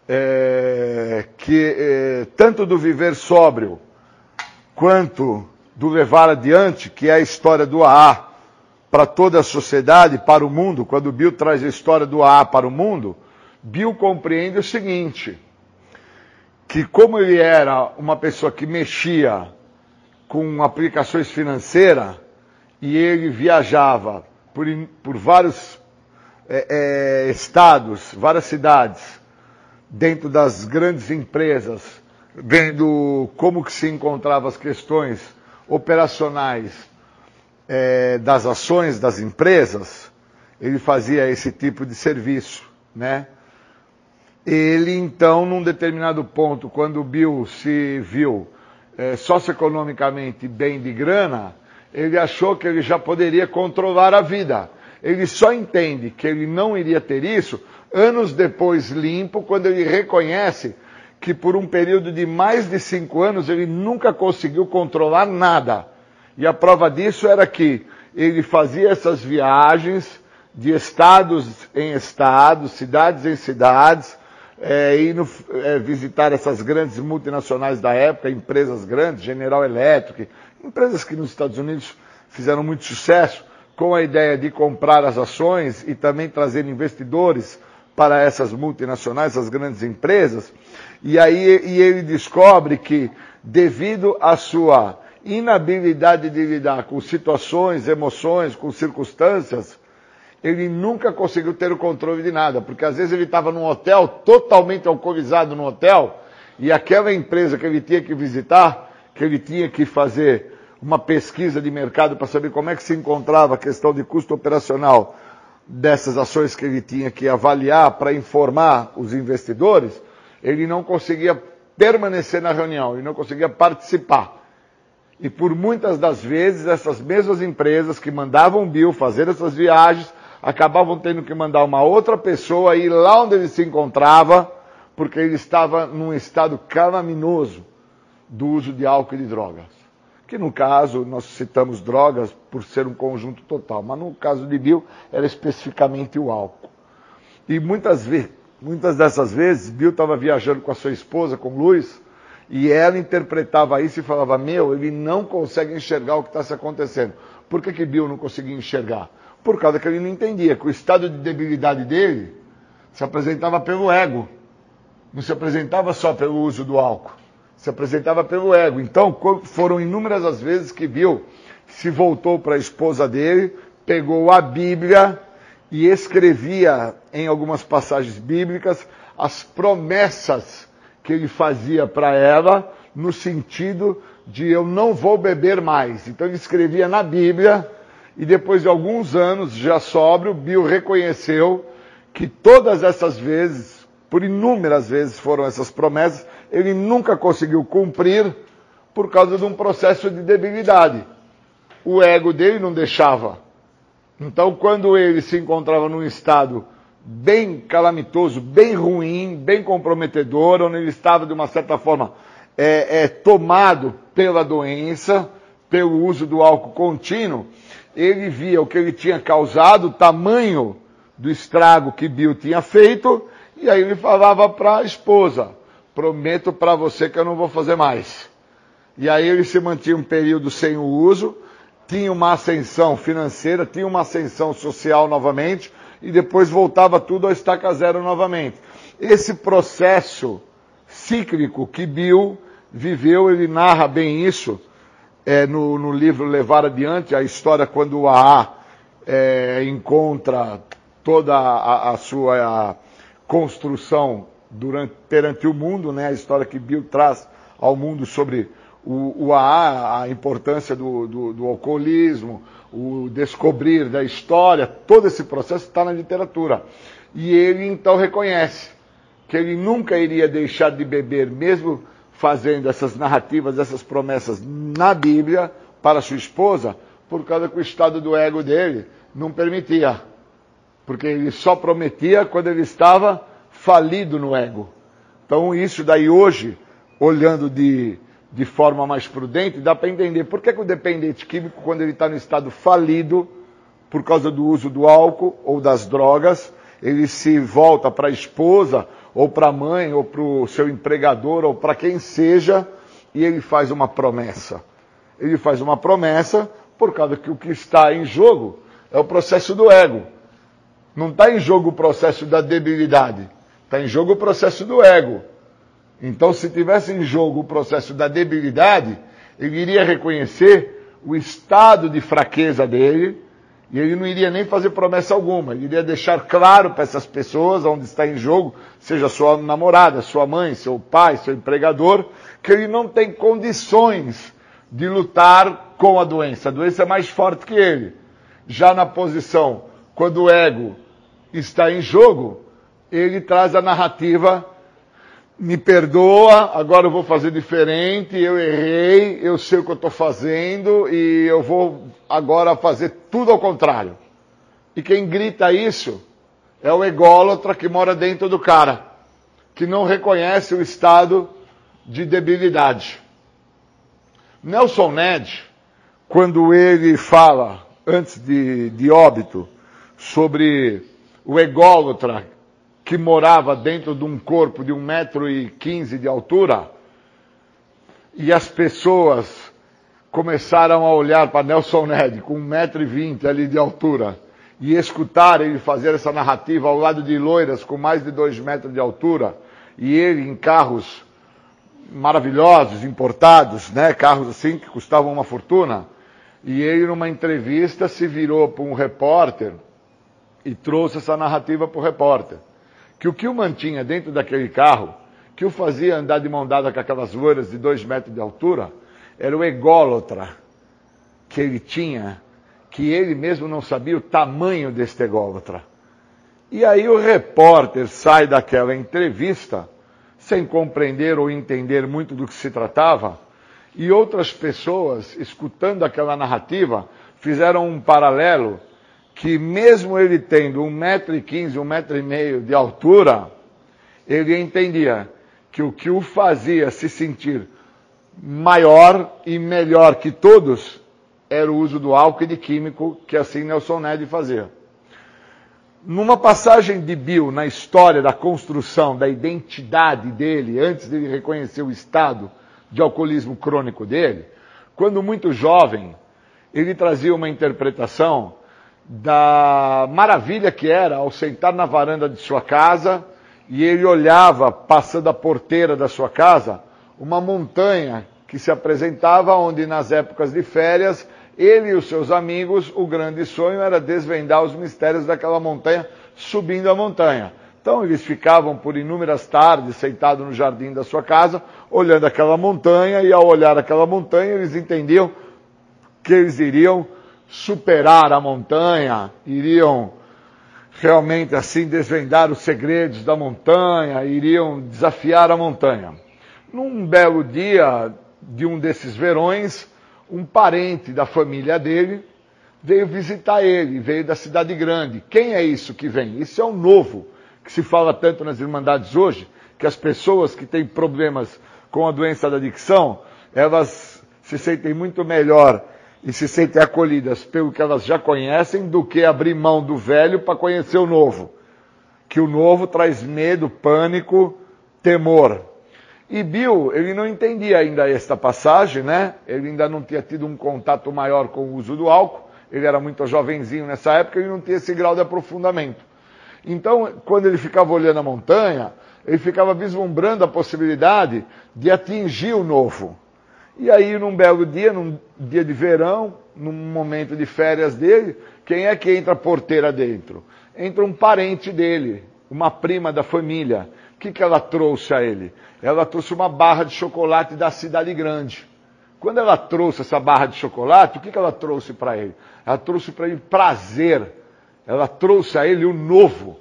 é, que é, tanto do viver sóbrio quanto do levar adiante, que é a história do AA para toda a sociedade, para o mundo, quando Bill traz a história do AA para o mundo, Bill compreende o seguinte, que como ele era uma pessoa que mexia com aplicações financeiras, e ele viajava por, por vários é, é, estados, várias cidades, dentro das grandes empresas, vendo como que se encontravam as questões operacionais é, das ações das empresas, ele fazia esse tipo de serviço, né? Ele então, num determinado ponto, quando o Bill se viu é, socioeconomicamente bem de grana, ele achou que ele já poderia controlar a vida. Ele só entende que ele não iria ter isso anos depois limpo, quando ele reconhece que por um período de mais de cinco anos ele nunca conseguiu controlar nada. E a prova disso era que ele fazia essas viagens de estados em estados, cidades em cidades, é, indo é, visitar essas grandes multinacionais da época, empresas grandes, General Electric, Empresas que nos Estados Unidos fizeram muito sucesso com a ideia de comprar as ações e também trazer investidores para essas multinacionais, essas grandes empresas. E aí e ele descobre que, devido à sua inabilidade de lidar com situações, emoções, com circunstâncias, ele nunca conseguiu ter o controle de nada, porque às vezes ele estava num hotel, totalmente alcoolizado no hotel, e aquela empresa que ele tinha que visitar, que ele tinha que fazer uma pesquisa de mercado para saber como é que se encontrava a questão de custo operacional dessas ações que ele tinha que avaliar para informar os investidores, ele não conseguia permanecer na reunião, ele não conseguia participar. E por muitas das vezes, essas mesmas empresas que mandavam o Bill fazer essas viagens, acabavam tendo que mandar uma outra pessoa ir lá onde ele se encontrava, porque ele estava num estado calaminoso do uso de álcool e de drogas que no caso nós citamos drogas por ser um conjunto total, mas no caso de Bill era especificamente o álcool. E muitas vezes, muitas dessas vezes, Bill estava viajando com a sua esposa, com Luiz, e ela interpretava isso e falava: Meu, ele não consegue enxergar o que está se acontecendo. Por que, que Bill não conseguia enxergar? Por causa que ele não entendia que o estado de debilidade dele se apresentava pelo ego, não se apresentava só pelo uso do álcool se apresentava pelo ego. Então, foram inúmeras as vezes que viu, se voltou para a esposa dele, pegou a Bíblia e escrevia em algumas passagens bíblicas as promessas que ele fazia para ela, no sentido de eu não vou beber mais. Então ele escrevia na Bíblia e depois de alguns anos, já sóbrio, Bill reconheceu que todas essas vezes, por inúmeras vezes foram essas promessas, ele nunca conseguiu cumprir por causa de um processo de debilidade. O ego dele não deixava. Então, quando ele se encontrava num estado bem calamitoso, bem ruim, bem comprometedor, onde ele estava, de uma certa forma, é, é, tomado pela doença, pelo uso do álcool contínuo, ele via o que ele tinha causado, o tamanho do estrago que Bill tinha feito, e aí ele falava para a esposa: prometo para você que eu não vou fazer mais. E aí ele se mantinha um período sem o uso, tinha uma ascensão financeira, tinha uma ascensão social novamente, e depois voltava tudo a estaca zero novamente. Esse processo cíclico que Bill viveu, ele narra bem isso é, no, no, livro Levar Adiante, a história quando o AA é, encontra toda a, a sua a construção durante, perante o mundo, né, a história que Bill traz ao mundo sobre o, o AA, a importância do, do, do alcoolismo, o descobrir da história, todo esse processo está na literatura. E ele então reconhece que ele nunca iria deixar de beber, mesmo fazendo essas narrativas, essas promessas na Bíblia para sua esposa, por causa que o estado do ego dele não permitia. Porque ele só prometia quando ele estava falido no ego. Então, isso daí hoje, olhando de de forma mais prudente, dá para entender por que, que o dependente químico, quando ele está no estado falido, por causa do uso do álcool ou das drogas, ele se volta para a esposa, ou para a mãe, ou para o seu empregador, ou para quem seja, e ele faz uma promessa. Ele faz uma promessa por causa que o que está em jogo é o processo do ego. Não está em jogo o processo da debilidade. Está em jogo o processo do ego. Então, se tivesse em jogo o processo da debilidade, ele iria reconhecer o estado de fraqueza dele e ele não iria nem fazer promessa alguma. Ele iria deixar claro para essas pessoas onde está em jogo, seja sua namorada, sua mãe, seu pai, seu empregador, que ele não tem condições de lutar com a doença. A doença é mais forte que ele. Já na posição, quando o ego está em jogo, ele traz a narrativa me perdoa, agora eu vou fazer diferente, eu errei, eu sei o que eu estou fazendo e eu vou agora fazer tudo ao contrário. E quem grita isso é o ególatra que mora dentro do cara, que não reconhece o estado de debilidade. Nelson Ned, quando ele fala, antes de, de óbito, sobre o ególatra que morava dentro de um corpo de um metro e quinze de altura, e as pessoas começaram a olhar para Nelson Ned com um metro e vinte ali de altura, e escutar ele fazer essa narrativa ao lado de loiras com mais de dois metros de altura, e ele em carros maravilhosos, importados, né, carros assim que custavam uma fortuna, e ele numa entrevista se virou para um repórter e trouxe essa narrativa para o repórter que o que o mantinha dentro daquele carro, que o fazia andar de mão dada com aquelas loiras de dois metros de altura, era o ególatra que ele tinha, que ele mesmo não sabia o tamanho deste ególatra. E aí o repórter sai daquela entrevista sem compreender ou entender muito do que se tratava, e outras pessoas, escutando aquela narrativa, fizeram um paralelo que mesmo ele tendo um metro e quinze, um metro e meio de altura, ele entendia que o que o fazia se sentir maior e melhor que todos era o uso do álcool e de químico, que assim Nelson Ned fazia. Numa passagem de Bill na história da construção da identidade dele, antes de ele reconhecer o estado de alcoolismo crônico dele, quando muito jovem, ele trazia uma interpretação da maravilha que era ao sentar na varanda de sua casa e ele olhava, passando a porteira da sua casa, uma montanha que se apresentava onde nas épocas de férias ele e os seus amigos, o grande sonho era desvendar os mistérios daquela montanha, subindo a montanha. Então eles ficavam por inúmeras tardes sentados no jardim da sua casa, olhando aquela montanha, e ao olhar aquela montanha, eles entendiam que eles iriam superar a montanha, iriam realmente assim desvendar os segredos da montanha, iriam desafiar a montanha. Num belo dia de um desses verões, um parente da família dele veio visitar ele, veio da cidade grande. Quem é isso que vem? Isso é o novo, que se fala tanto nas Irmandades hoje, que as pessoas que têm problemas com a doença da adicção, elas se sentem muito melhor e se sentem acolhidas pelo que elas já conhecem do que abrir mão do velho para conhecer o novo. Que o novo traz medo, pânico, temor. E Bill, ele não entendia ainda esta passagem, né? Ele ainda não tinha tido um contato maior com o uso do álcool. Ele era muito jovenzinho nessa época e não tinha esse grau de aprofundamento. Então, quando ele ficava olhando a montanha, ele ficava vislumbrando a possibilidade de atingir o novo. E aí, num belo dia, num dia de verão, num momento de férias dele, quem é que entra porteira dentro? Entra um parente dele, uma prima da família. O que, que ela trouxe a ele? Ela trouxe uma barra de chocolate da cidade grande. Quando ela trouxe essa barra de chocolate, o que, que ela trouxe para ele? Ela trouxe para ele prazer. Ela trouxe a ele o novo.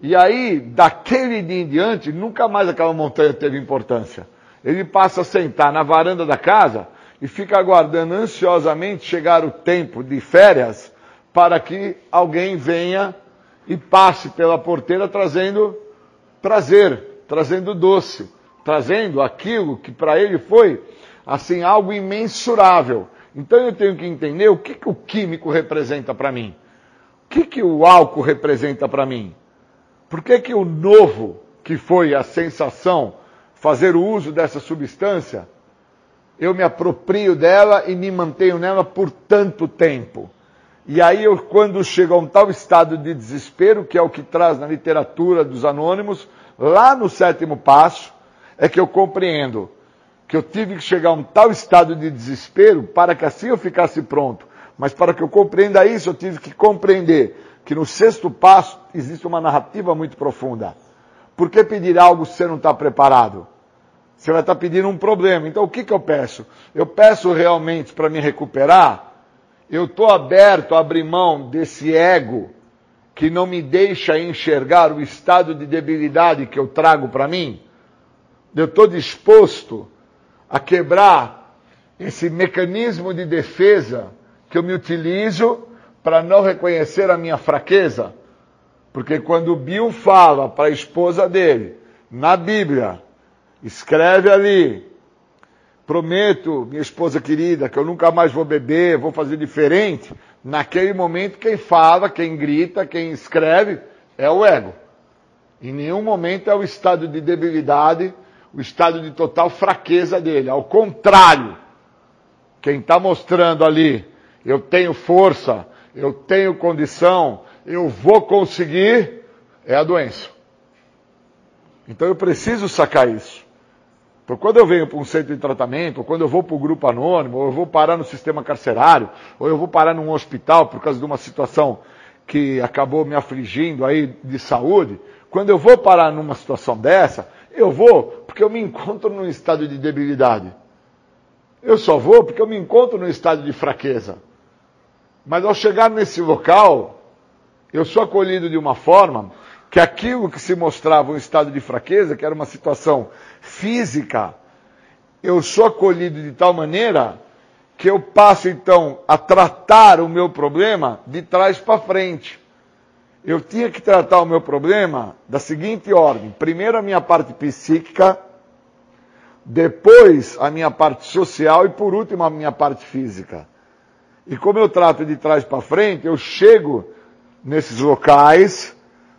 E aí, daquele dia em diante, nunca mais aquela montanha teve importância ele passa a sentar na varanda da casa e fica aguardando ansiosamente chegar o tempo de férias para que alguém venha e passe pela porteira trazendo prazer, trazendo doce, trazendo aquilo que para ele foi assim algo imensurável. Então eu tenho que entender o que, que o químico representa para mim. O que, que o álcool representa para mim? Por que, que o novo, que foi a sensação fazer o uso dessa substância, eu me aproprio dela e me mantenho nela por tanto tempo. E aí, eu, quando chego a um tal estado de desespero, que é o que traz na literatura dos anônimos, lá no sétimo passo, é que eu compreendo que eu tive que chegar a um tal estado de desespero para que assim eu ficasse pronto. Mas para que eu compreenda isso, eu tive que compreender que no sexto passo existe uma narrativa muito profunda. Por que pedir algo se você não está preparado? Você vai estar tá pedindo um problema. Então o que, que eu peço? Eu peço realmente para me recuperar? Eu estou aberto a abrir mão desse ego que não me deixa enxergar o estado de debilidade que eu trago para mim? Eu estou disposto a quebrar esse mecanismo de defesa que eu me utilizo para não reconhecer a minha fraqueza? Porque quando Bill fala para a esposa dele, na Bíblia, escreve ali, prometo, minha esposa querida, que eu nunca mais vou beber, vou fazer diferente. Naquele momento, quem fala, quem grita, quem escreve é o ego. Em nenhum momento é o estado de debilidade, o estado de total fraqueza dele. Ao contrário, quem está mostrando ali, eu tenho força, eu tenho condição, eu vou conseguir, é a doença. Então eu preciso sacar isso. Porque quando eu venho para um centro de tratamento, ou quando eu vou para o grupo anônimo, ou eu vou parar no sistema carcerário, ou eu vou parar num hospital por causa de uma situação que acabou me afligindo aí de saúde, quando eu vou parar numa situação dessa, eu vou porque eu me encontro num estado de debilidade. Eu só vou porque eu me encontro num estado de fraqueza. Mas ao chegar nesse local, eu sou acolhido de uma forma que aquilo que se mostrava um estado de fraqueza, que era uma situação física, eu sou acolhido de tal maneira que eu passo então a tratar o meu problema de trás para frente. Eu tinha que tratar o meu problema da seguinte ordem: primeiro a minha parte psíquica, depois a minha parte social e por último a minha parte física. E como eu trato de trás para frente, eu chego nesses locais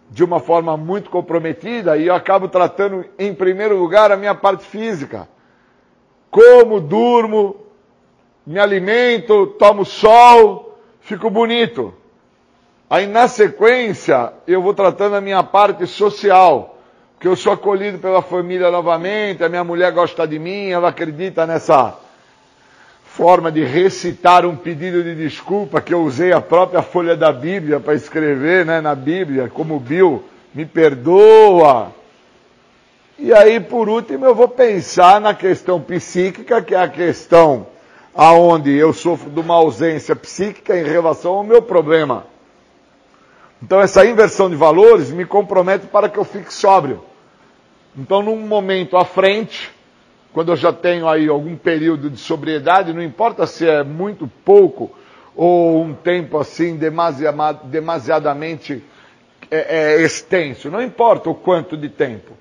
de uma forma muito comprometida e eu acabo tratando em primeiro lugar a minha parte física. Como, durmo, me alimento, tomo sol, fico bonito. Aí na sequência eu vou tratando a minha parte social, que eu sou acolhido pela família novamente, a minha mulher gosta de mim, ela acredita nessa forma de recitar um pedido de desculpa que eu usei a própria folha da Bíblia para escrever, né, na Bíblia, como Bill, me perdoa. E aí, por último, eu vou pensar na questão psíquica, que é a questão aonde eu sofro de uma ausência psíquica em relação ao meu problema. Então, essa inversão de valores me compromete para que eu fique sóbrio. Então, num momento à frente, quando eu já tenho aí algum período de sobriedade, não importa se é muito pouco ou um tempo assim demasiadamente é, é, extenso, não importa o quanto de tempo.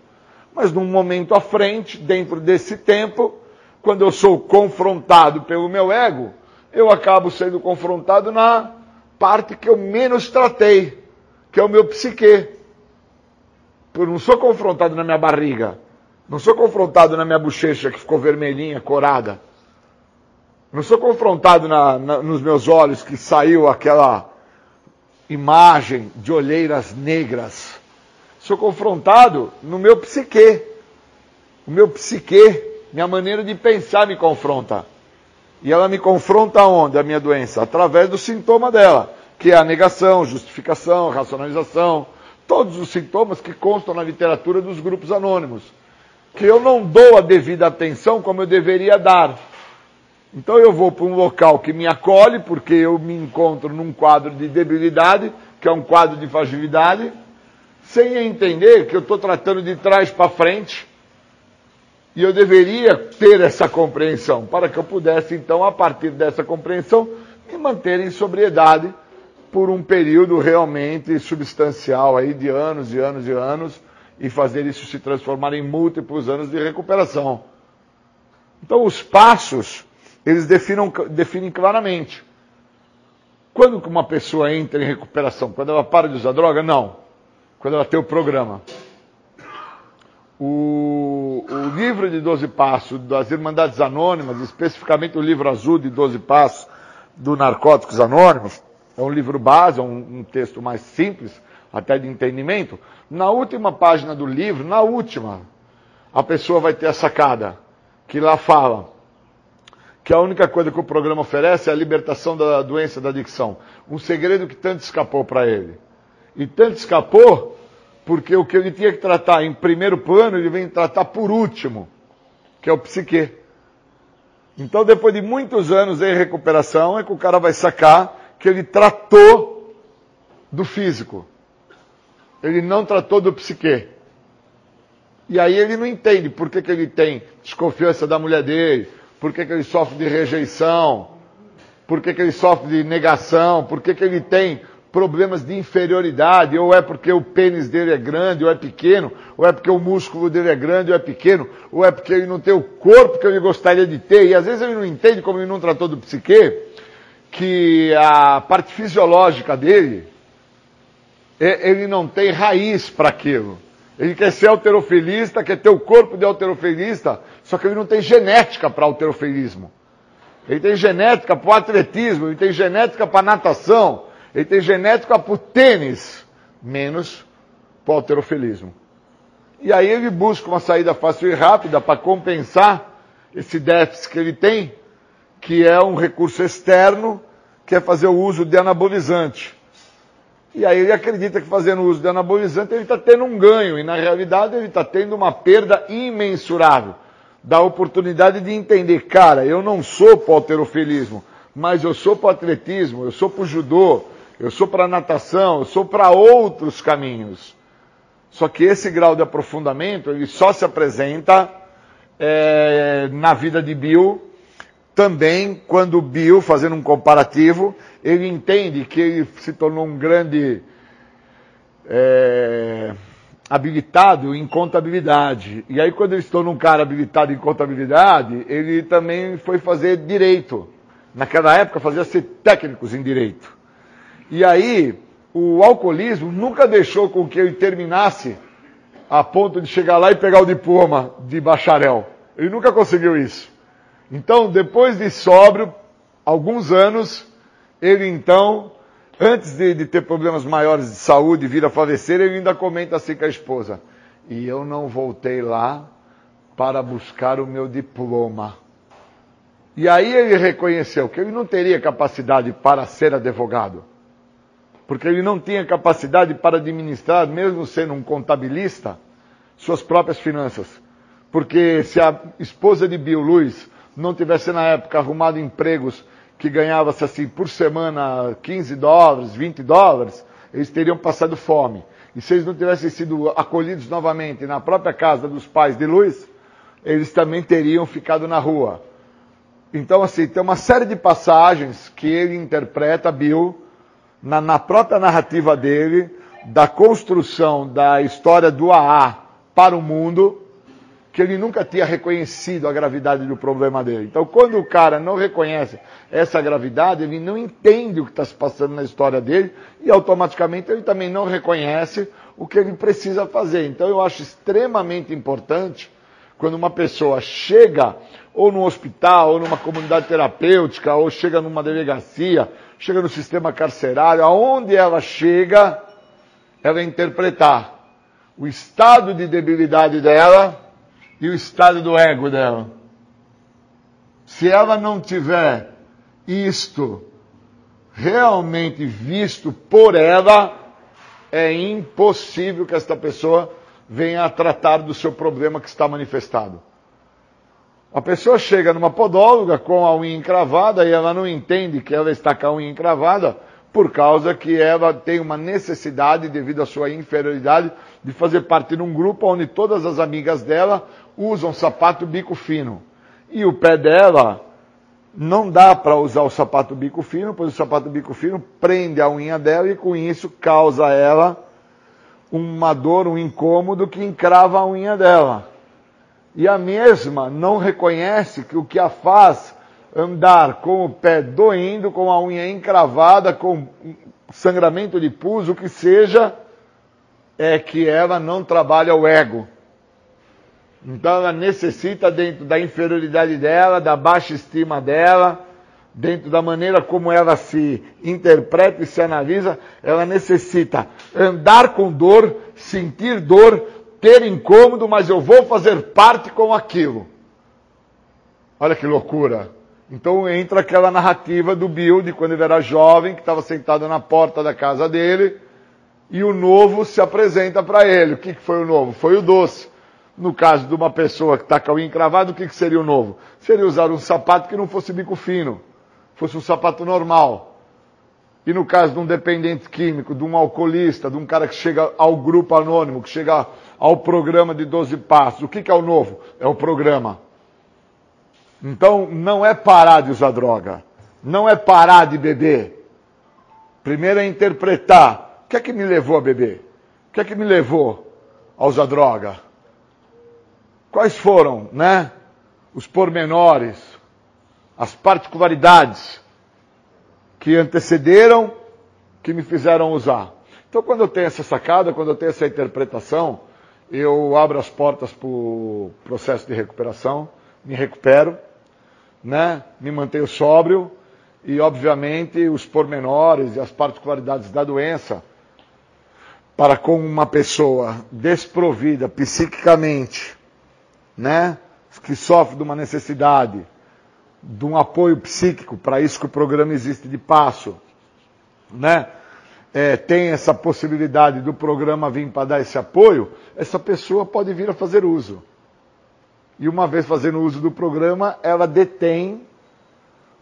Mas num momento à frente, dentro desse tempo, quando eu sou confrontado pelo meu ego, eu acabo sendo confrontado na parte que eu menos tratei, que é o meu psique. Eu não sou confrontado na minha barriga, não sou confrontado na minha bochecha que ficou vermelhinha, corada. Não sou confrontado na, na, nos meus olhos que saiu aquela imagem de olheiras negras. Sou confrontado no meu psique. O meu psique, minha maneira de pensar me confronta. E ela me confronta onde? A minha doença? Através do sintoma dela, que é a negação, justificação, racionalização, todos os sintomas que constam na literatura dos grupos anônimos, que eu não dou a devida atenção como eu deveria dar. Então eu vou para um local que me acolhe, porque eu me encontro num quadro de debilidade, que é um quadro de fragilidade, sem entender que eu estou tratando de trás para frente, e eu deveria ter essa compreensão, para que eu pudesse, então, a partir dessa compreensão, me manter em sobriedade por um período realmente substancial aí de anos e anos e anos, e fazer isso se transformar em múltiplos anos de recuperação. Então, os passos eles definam, definem claramente. Quando uma pessoa entra em recuperação? Quando ela para de usar droga? Não. Quando ela tem o programa. O, o livro de 12 Passos das Irmandades Anônimas, especificamente o livro azul de 12 Passos do Narcóticos Anônimos, é um livro base, é um, um texto mais simples, até de entendimento. Na última página do livro, na última, a pessoa vai ter a sacada, que lá fala que a única coisa que o programa oferece é a libertação da doença da adicção. Um segredo que tanto escapou para ele. E tanto escapou porque o que ele tinha que tratar em primeiro plano, ele vem tratar por último, que é o psique. Então, depois de muitos anos em recuperação, é que o cara vai sacar que ele tratou do físico. Ele não tratou do psique. E aí ele não entende por que, que ele tem desconfiança da mulher dele, por que, que ele sofre de rejeição, por que, que ele sofre de negação, por que, que ele tem problemas de inferioridade, ou é porque o pênis dele é grande ou é pequeno, ou é porque o músculo dele é grande ou é pequeno, ou é porque ele não tem o corpo que ele gostaria de ter, e às vezes ele não entende, como ele não tratou do psique, que a parte fisiológica dele, ele não tem raiz para aquilo. Ele quer ser alterofilista, quer ter o corpo de alterofilista, só que ele não tem genética para alterofilismo. Ele tem genética para o atletismo, ele tem genética para natação, ele tem genética para o tênis, menos para o alterofilismo. E aí ele busca uma saída fácil e rápida para compensar esse déficit que ele tem, que é um recurso externo, que é fazer o uso de anabolizante. E aí ele acredita que fazendo uso de anabolizante ele está tendo um ganho, e na realidade ele está tendo uma perda imensurável da oportunidade de entender, cara, eu não sou para o alterofilismo, mas eu sou para o atletismo, eu sou para o judô, eu sou para a natação, eu sou para outros caminhos. Só que esse grau de aprofundamento, ele só se apresenta é, na vida de Bill também quando Bill, fazendo um comparativo, ele entende que ele se tornou um grande é, habilitado em contabilidade. E aí, quando ele se tornou um cara habilitado em contabilidade, ele também foi fazer direito. Naquela época, fazia-se técnicos em direito. E aí, o alcoolismo nunca deixou com que ele terminasse a ponto de chegar lá e pegar o diploma de bacharel. Ele nunca conseguiu isso. Então, depois de sóbrio, alguns anos, ele então, antes de, de ter problemas maiores de saúde e vir a falecer, ele ainda comenta assim com a esposa: E eu não voltei lá para buscar o meu diploma. E aí ele reconheceu que ele não teria capacidade para ser advogado, porque ele não tinha capacidade para administrar, mesmo sendo um contabilista, suas próprias finanças. Porque se a esposa de Bill Luiz não tivesse na época arrumado empregos que ganhava-se assim por semana 15 dólares, 20 dólares, eles teriam passado fome. E se eles não tivessem sido acolhidos novamente na própria casa dos pais de Luiz, eles também teriam ficado na rua. Então, assim, tem uma série de passagens que ele interpreta, Bill, na, na própria narrativa dele, da construção da história do AA para o mundo, que ele nunca tinha reconhecido a gravidade do problema dele. Então, quando o cara não reconhece essa gravidade, ele não entende o que está se passando na história dele e automaticamente ele também não reconhece o que ele precisa fazer. Então, eu acho extremamente importante quando uma pessoa chega ou no hospital, ou numa comunidade terapêutica, ou chega numa delegacia, chega no sistema carcerário, aonde ela chega, ela interpretar o estado de debilidade dela e o estado do ego dela. Se ela não tiver isto realmente visto por ela, é impossível que esta pessoa venha a tratar do seu problema que está manifestado. A pessoa chega numa podóloga com a unha encravada e ela não entende que ela está com a unha encravada por causa que ela tem uma necessidade, devido à sua inferioridade, de fazer parte de um grupo onde todas as amigas dela usam sapato bico fino. E o pé dela não dá para usar o sapato bico fino, pois o sapato bico fino prende a unha dela e com isso causa a ela uma dor, um incômodo que encrava a unha dela. E a mesma não reconhece que o que a faz andar com o pé doendo, com a unha encravada, com sangramento de pus, o que seja, é que ela não trabalha o ego. Então ela necessita, dentro da inferioridade dela, da baixa estima dela, dentro da maneira como ela se interpreta e se analisa, ela necessita andar com dor, sentir dor, ter incômodo, mas eu vou fazer parte com aquilo. Olha que loucura. Então entra aquela narrativa do Bill de quando ele era jovem, que estava sentado na porta da casa dele, e o novo se apresenta para ele. O que, que foi o novo? Foi o doce. No caso de uma pessoa que está com a unha encravada, o que, que seria o novo? Seria usar um sapato que não fosse bico fino, fosse um sapato normal. E no caso de um dependente químico, de um alcoolista, de um cara que chega ao grupo anônimo, que chega ao programa de 12 passos, o que, que é o novo? É o programa. Então, não é parar de usar droga. Não é parar de beber. Primeiro é interpretar. O que é que me levou a beber? O que é que me levou a usar droga? Quais foram, né? Os pormenores, as particularidades que antecederam, que me fizeram usar. Então, quando eu tenho essa sacada, quando eu tenho essa interpretação, eu abro as portas para o processo de recuperação, me recupero, né? me mantenho sóbrio e, obviamente, os pormenores e as particularidades da doença para com uma pessoa desprovida psiquicamente, né? que sofre de uma necessidade, de um apoio psíquico, para isso que o programa existe de passo, né? É, tem essa possibilidade do programa vir para dar esse apoio, essa pessoa pode vir a fazer uso. E uma vez fazendo uso do programa, ela detém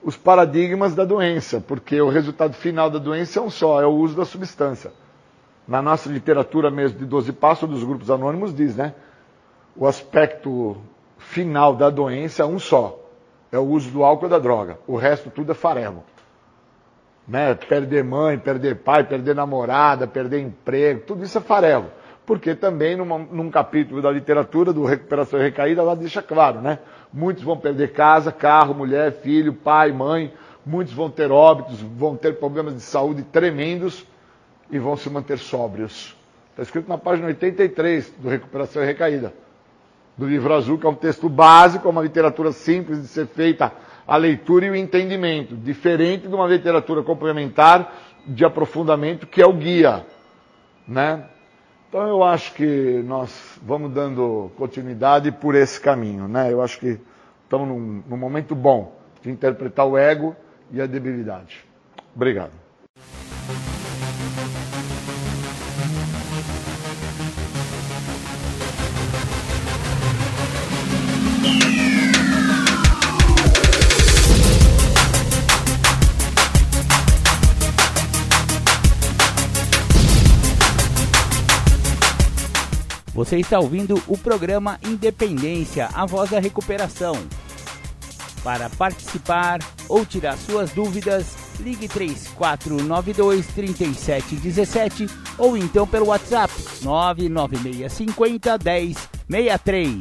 os paradigmas da doença, porque o resultado final da doença é um só, é o uso da substância. Na nossa literatura mesmo de 12 passos dos grupos anônimos diz, né? O aspecto final da doença é um só, é o uso do álcool e da droga. O resto tudo é farelo. Né? Perder mãe, perder pai, perder namorada, perder emprego, tudo isso é farelo. Porque também numa, num capítulo da literatura do Recuperação e Recaída, ela deixa claro, né? Muitos vão perder casa, carro, mulher, filho, pai, mãe, muitos vão ter óbitos, vão ter problemas de saúde tremendos e vão se manter sóbrios. Está escrito na página 83 do Recuperação e Recaída do livro azul, que é um texto básico, é uma literatura simples de ser feita a leitura e o entendimento, diferente de uma literatura complementar de aprofundamento, que é o guia. Né? Então eu acho que nós vamos dando continuidade por esse caminho. Né? Eu acho que estamos num, num momento bom de interpretar o ego e a debilidade. Obrigado. Você está ouvindo o programa Independência, a voz da recuperação. Para participar ou tirar suas dúvidas, ligue 3492 3717 ou então pelo WhatsApp 99650 1063.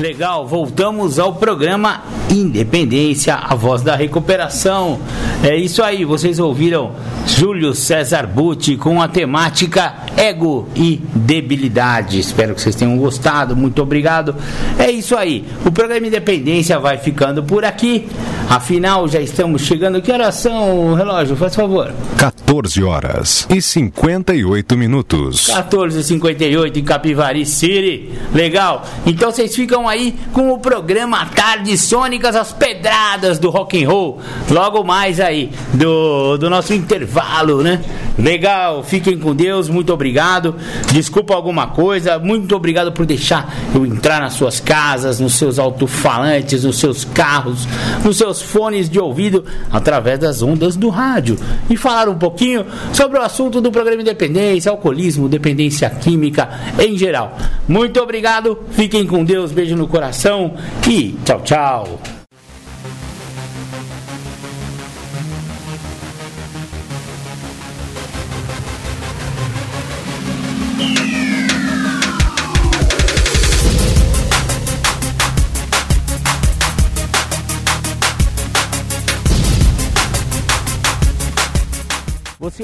Legal, voltamos ao programa Independência, a voz da recuperação. É isso aí, vocês ouviram Júlio César Butti com a temática ego e debilidade. Espero que vocês tenham gostado, muito obrigado. É isso aí, o programa Independência vai ficando por aqui. Afinal, já estamos chegando. Que horas são, relógio? Faz favor. 14 horas e 58 minutos. 14h58 em Capivari City. Legal. Então vocês ficam aí com o programa Tardes Sônicas, as pedradas do rock and roll. Logo mais aí do, do nosso intervalo, né? Legal. Fiquem com Deus. Muito obrigado. Desculpa alguma coisa. Muito obrigado por deixar eu entrar nas suas casas, nos seus alto-falantes, nos seus carros, nos seus fones de ouvido através das ondas do rádio e falar um pouquinho sobre o assunto do programa Independência, alcoolismo, dependência química em geral. Muito obrigado, fiquem com Deus, beijo no coração e tchau, tchau.